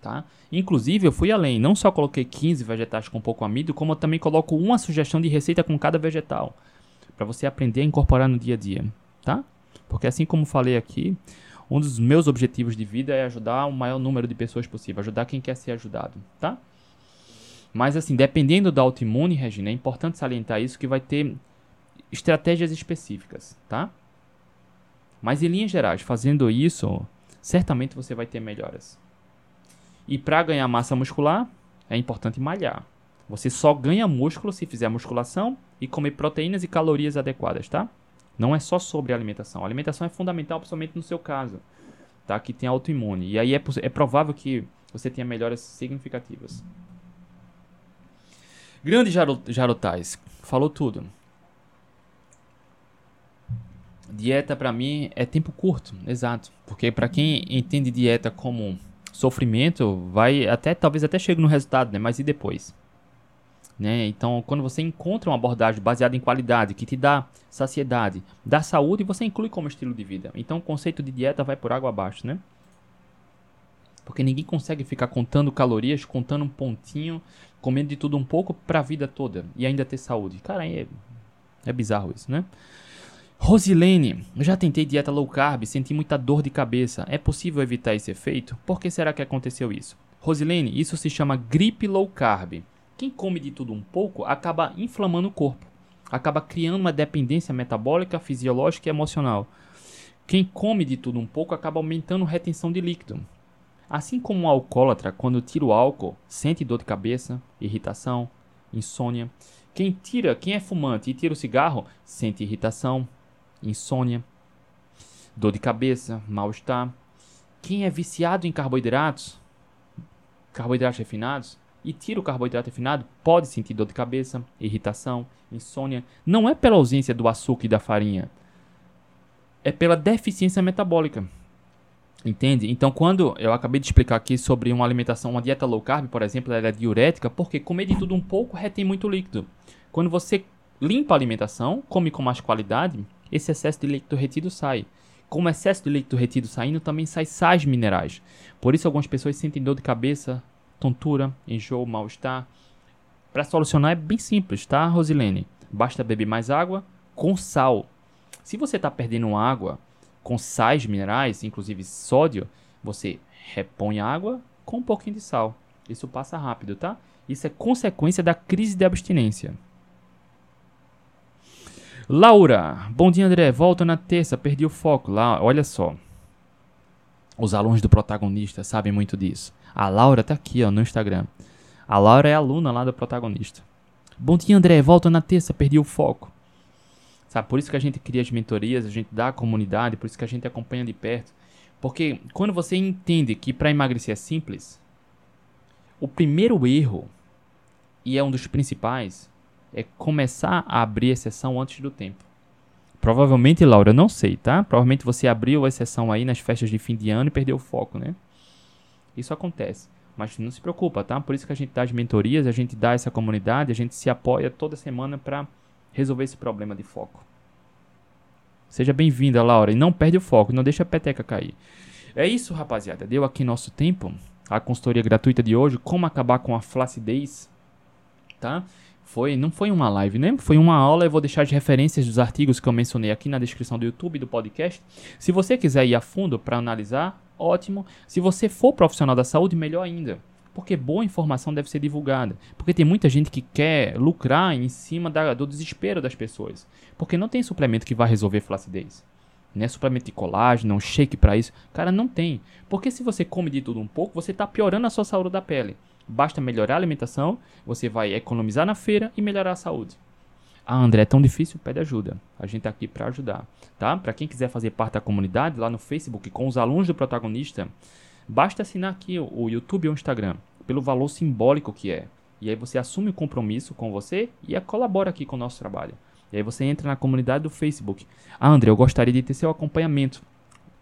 Tá? Inclusive, eu fui além, não só coloquei 15 vegetais com pouco amido, como eu também coloco uma sugestão de receita com cada vegetal, para você aprender a incorporar no dia a dia, tá? Porque assim como falei aqui, Um dos meus objetivos de vida é ajudar o maior número de pessoas possível, ajudar quem quer ser ajudado, tá? Mas assim, dependendo da autoimune, Regina, é importante salientar isso que vai ter estratégias específicas, tá? Mas em linhas gerais, fazendo isso, certamente você vai ter melhoras. E para ganhar massa muscular, é importante malhar. Você só ganha músculo se fizer musculação e comer proteínas e calorias adequadas, tá? Não é só sobre alimentação. A alimentação é fundamental, principalmente no seu caso, tá? Que tem autoimune. E aí é, é provável que você tenha melhoras significativas. Grande Jarotais, falou tudo. Dieta para mim é tempo curto, exato. Porque para quem entende dieta como sofrimento, vai até talvez até chegue no resultado, né? Mas e depois? Né? Então, quando você encontra uma abordagem baseada em qualidade, que te dá saciedade, dá saúde, você inclui como estilo de vida. Então, o conceito de dieta vai por água abaixo, né? Porque ninguém consegue ficar contando calorias, contando um pontinho, comendo de tudo um pouco para a vida toda e ainda ter saúde. Cara, é, é bizarro isso, né? Rosilene, já tentei dieta low carb, senti muita dor de cabeça. É possível evitar esse efeito? Por que será que aconteceu isso? Rosilene, isso se chama gripe low carb. Quem come de tudo um pouco acaba inflamando o corpo, acaba criando uma dependência metabólica, fisiológica e emocional. Quem come de tudo um pouco acaba aumentando a retenção de líquido. Assim como um alcoólatra, quando tira o álcool, sente dor de cabeça, irritação, insônia. Quem tira, quem é fumante e tira o cigarro, sente irritação, insônia, dor de cabeça, mal-estar. Quem é viciado em carboidratos, carboidratos refinados, e tira o carboidrato refinado, pode sentir dor de cabeça, irritação, insônia. Não é pela ausência do açúcar e da farinha, é pela deficiência metabólica. Entende? Então, quando eu acabei de explicar aqui sobre uma alimentação, uma dieta low carb, por exemplo, ela é diurética, porque comer de tudo um pouco retém muito líquido. Quando você limpa a alimentação, come com mais qualidade, esse excesso de líquido retido sai. Com o excesso de líquido retido saindo, também sai sais minerais. Por isso, algumas pessoas sentem dor de cabeça, tontura, enjoo, mal-estar. Para solucionar é bem simples, tá, Rosilene? Basta beber mais água com sal. Se você está perdendo água com sais minerais, inclusive sódio, você repõe água com um pouquinho de sal. Isso passa rápido, tá? Isso é consequência da crise de abstinência. Laura, bom dia André, volta na terça, perdi o foco lá, olha só. Os alunos do protagonista sabem muito disso. A Laura tá aqui, ó, no Instagram. A Laura é aluna lá do protagonista. Bom dia, André. Volta na terça, perdi o foco. Sabe, por isso que a gente cria as mentorias, a gente dá a comunidade, por isso que a gente acompanha de perto. Porque quando você entende que para emagrecer é simples, o primeiro erro, e é um dos principais, é começar a abrir exceção antes do tempo. Provavelmente, Laura, não sei, tá? Provavelmente você abriu a exceção aí nas festas de fim de ano e perdeu o foco, né? Isso acontece. Mas não se preocupa, tá? Por isso que a gente dá as mentorias, a gente dá essa comunidade, a gente se apoia toda semana para resolver esse problema de foco. Seja bem-vinda, Laura, e não perde o foco, não deixa a peteca cair. É isso, rapaziada. Deu aqui nosso tempo. A consultoria gratuita de hoje, como acabar com a flacidez, tá? Foi, não foi uma live, né? Foi uma aula. Eu vou deixar as referências dos artigos que eu mencionei aqui na descrição do YouTube do podcast. Se você quiser ir a fundo para analisar, ótimo. Se você for profissional da saúde, melhor ainda. Porque boa informação deve ser divulgada. Porque tem muita gente que quer lucrar em cima da, do desespero das pessoas. Porque não tem suplemento que vai resolver flacidez. Né? Suplemento de colágeno, um shake para isso. Cara, não tem. Porque se você come de tudo um pouco, você está piorando a sua saúde da pele. Basta melhorar a alimentação, você vai economizar na feira e melhorar a saúde. Ah, André, é tão difícil? Pede ajuda. A gente tá aqui para ajudar, tá? Para quem quiser fazer parte da comunidade lá no Facebook com os alunos do protagonista, basta assinar aqui o YouTube ou o Instagram, pelo valor simbólico que é. E aí você assume o compromisso com você e colabora aqui com o nosso trabalho. E aí você entra na comunidade do Facebook. Ah, André, eu gostaria de ter seu acompanhamento.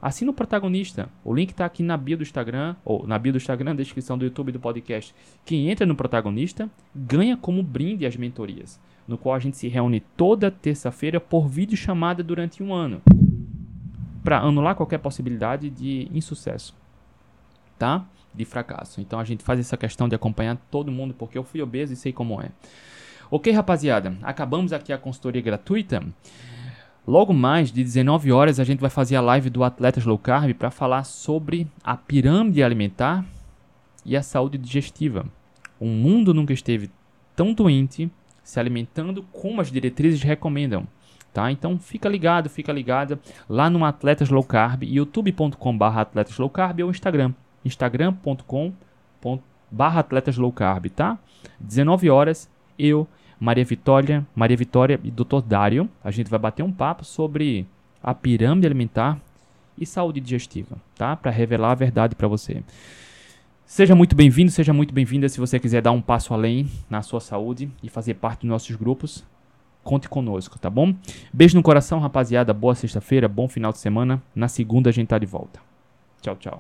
Assina o protagonista. O link está aqui na bio do Instagram, ou na bio do Instagram, *laughs* na descrição do YouTube do podcast. Quem entra no protagonista ganha como brinde as mentorias no qual a gente se reúne toda terça-feira por videochamada durante um ano, para anular qualquer possibilidade de insucesso, tá? De fracasso. Então a gente faz essa questão de acompanhar todo mundo, porque eu fui obeso e sei como é. Ok, rapaziada, acabamos aqui a consultoria gratuita. Logo mais de 19 horas a gente vai fazer a live do Atletas Low Carb para falar sobre a pirâmide alimentar e a saúde digestiva. O mundo nunca esteve tão doente se alimentando como as diretrizes recomendam. Tá? Então fica ligado, fica ligada lá no Atletas Low Carb, youtube.com.br Atletas Low Carb ou Instagram, instagram.com.br Atletas Low Carb, tá? 19 horas, eu, Maria Vitória, Maria Vitória e Dr. Dário, a gente vai bater um papo sobre a pirâmide alimentar e saúde digestiva, tá? Para revelar a verdade para você. Seja muito bem-vindo, seja muito bem-vinda se você quiser dar um passo além na sua saúde e fazer parte dos nossos grupos. Conte conosco, tá bom? Beijo no coração, rapaziada. Boa sexta-feira, bom final de semana. Na segunda a gente tá de volta. Tchau, tchau.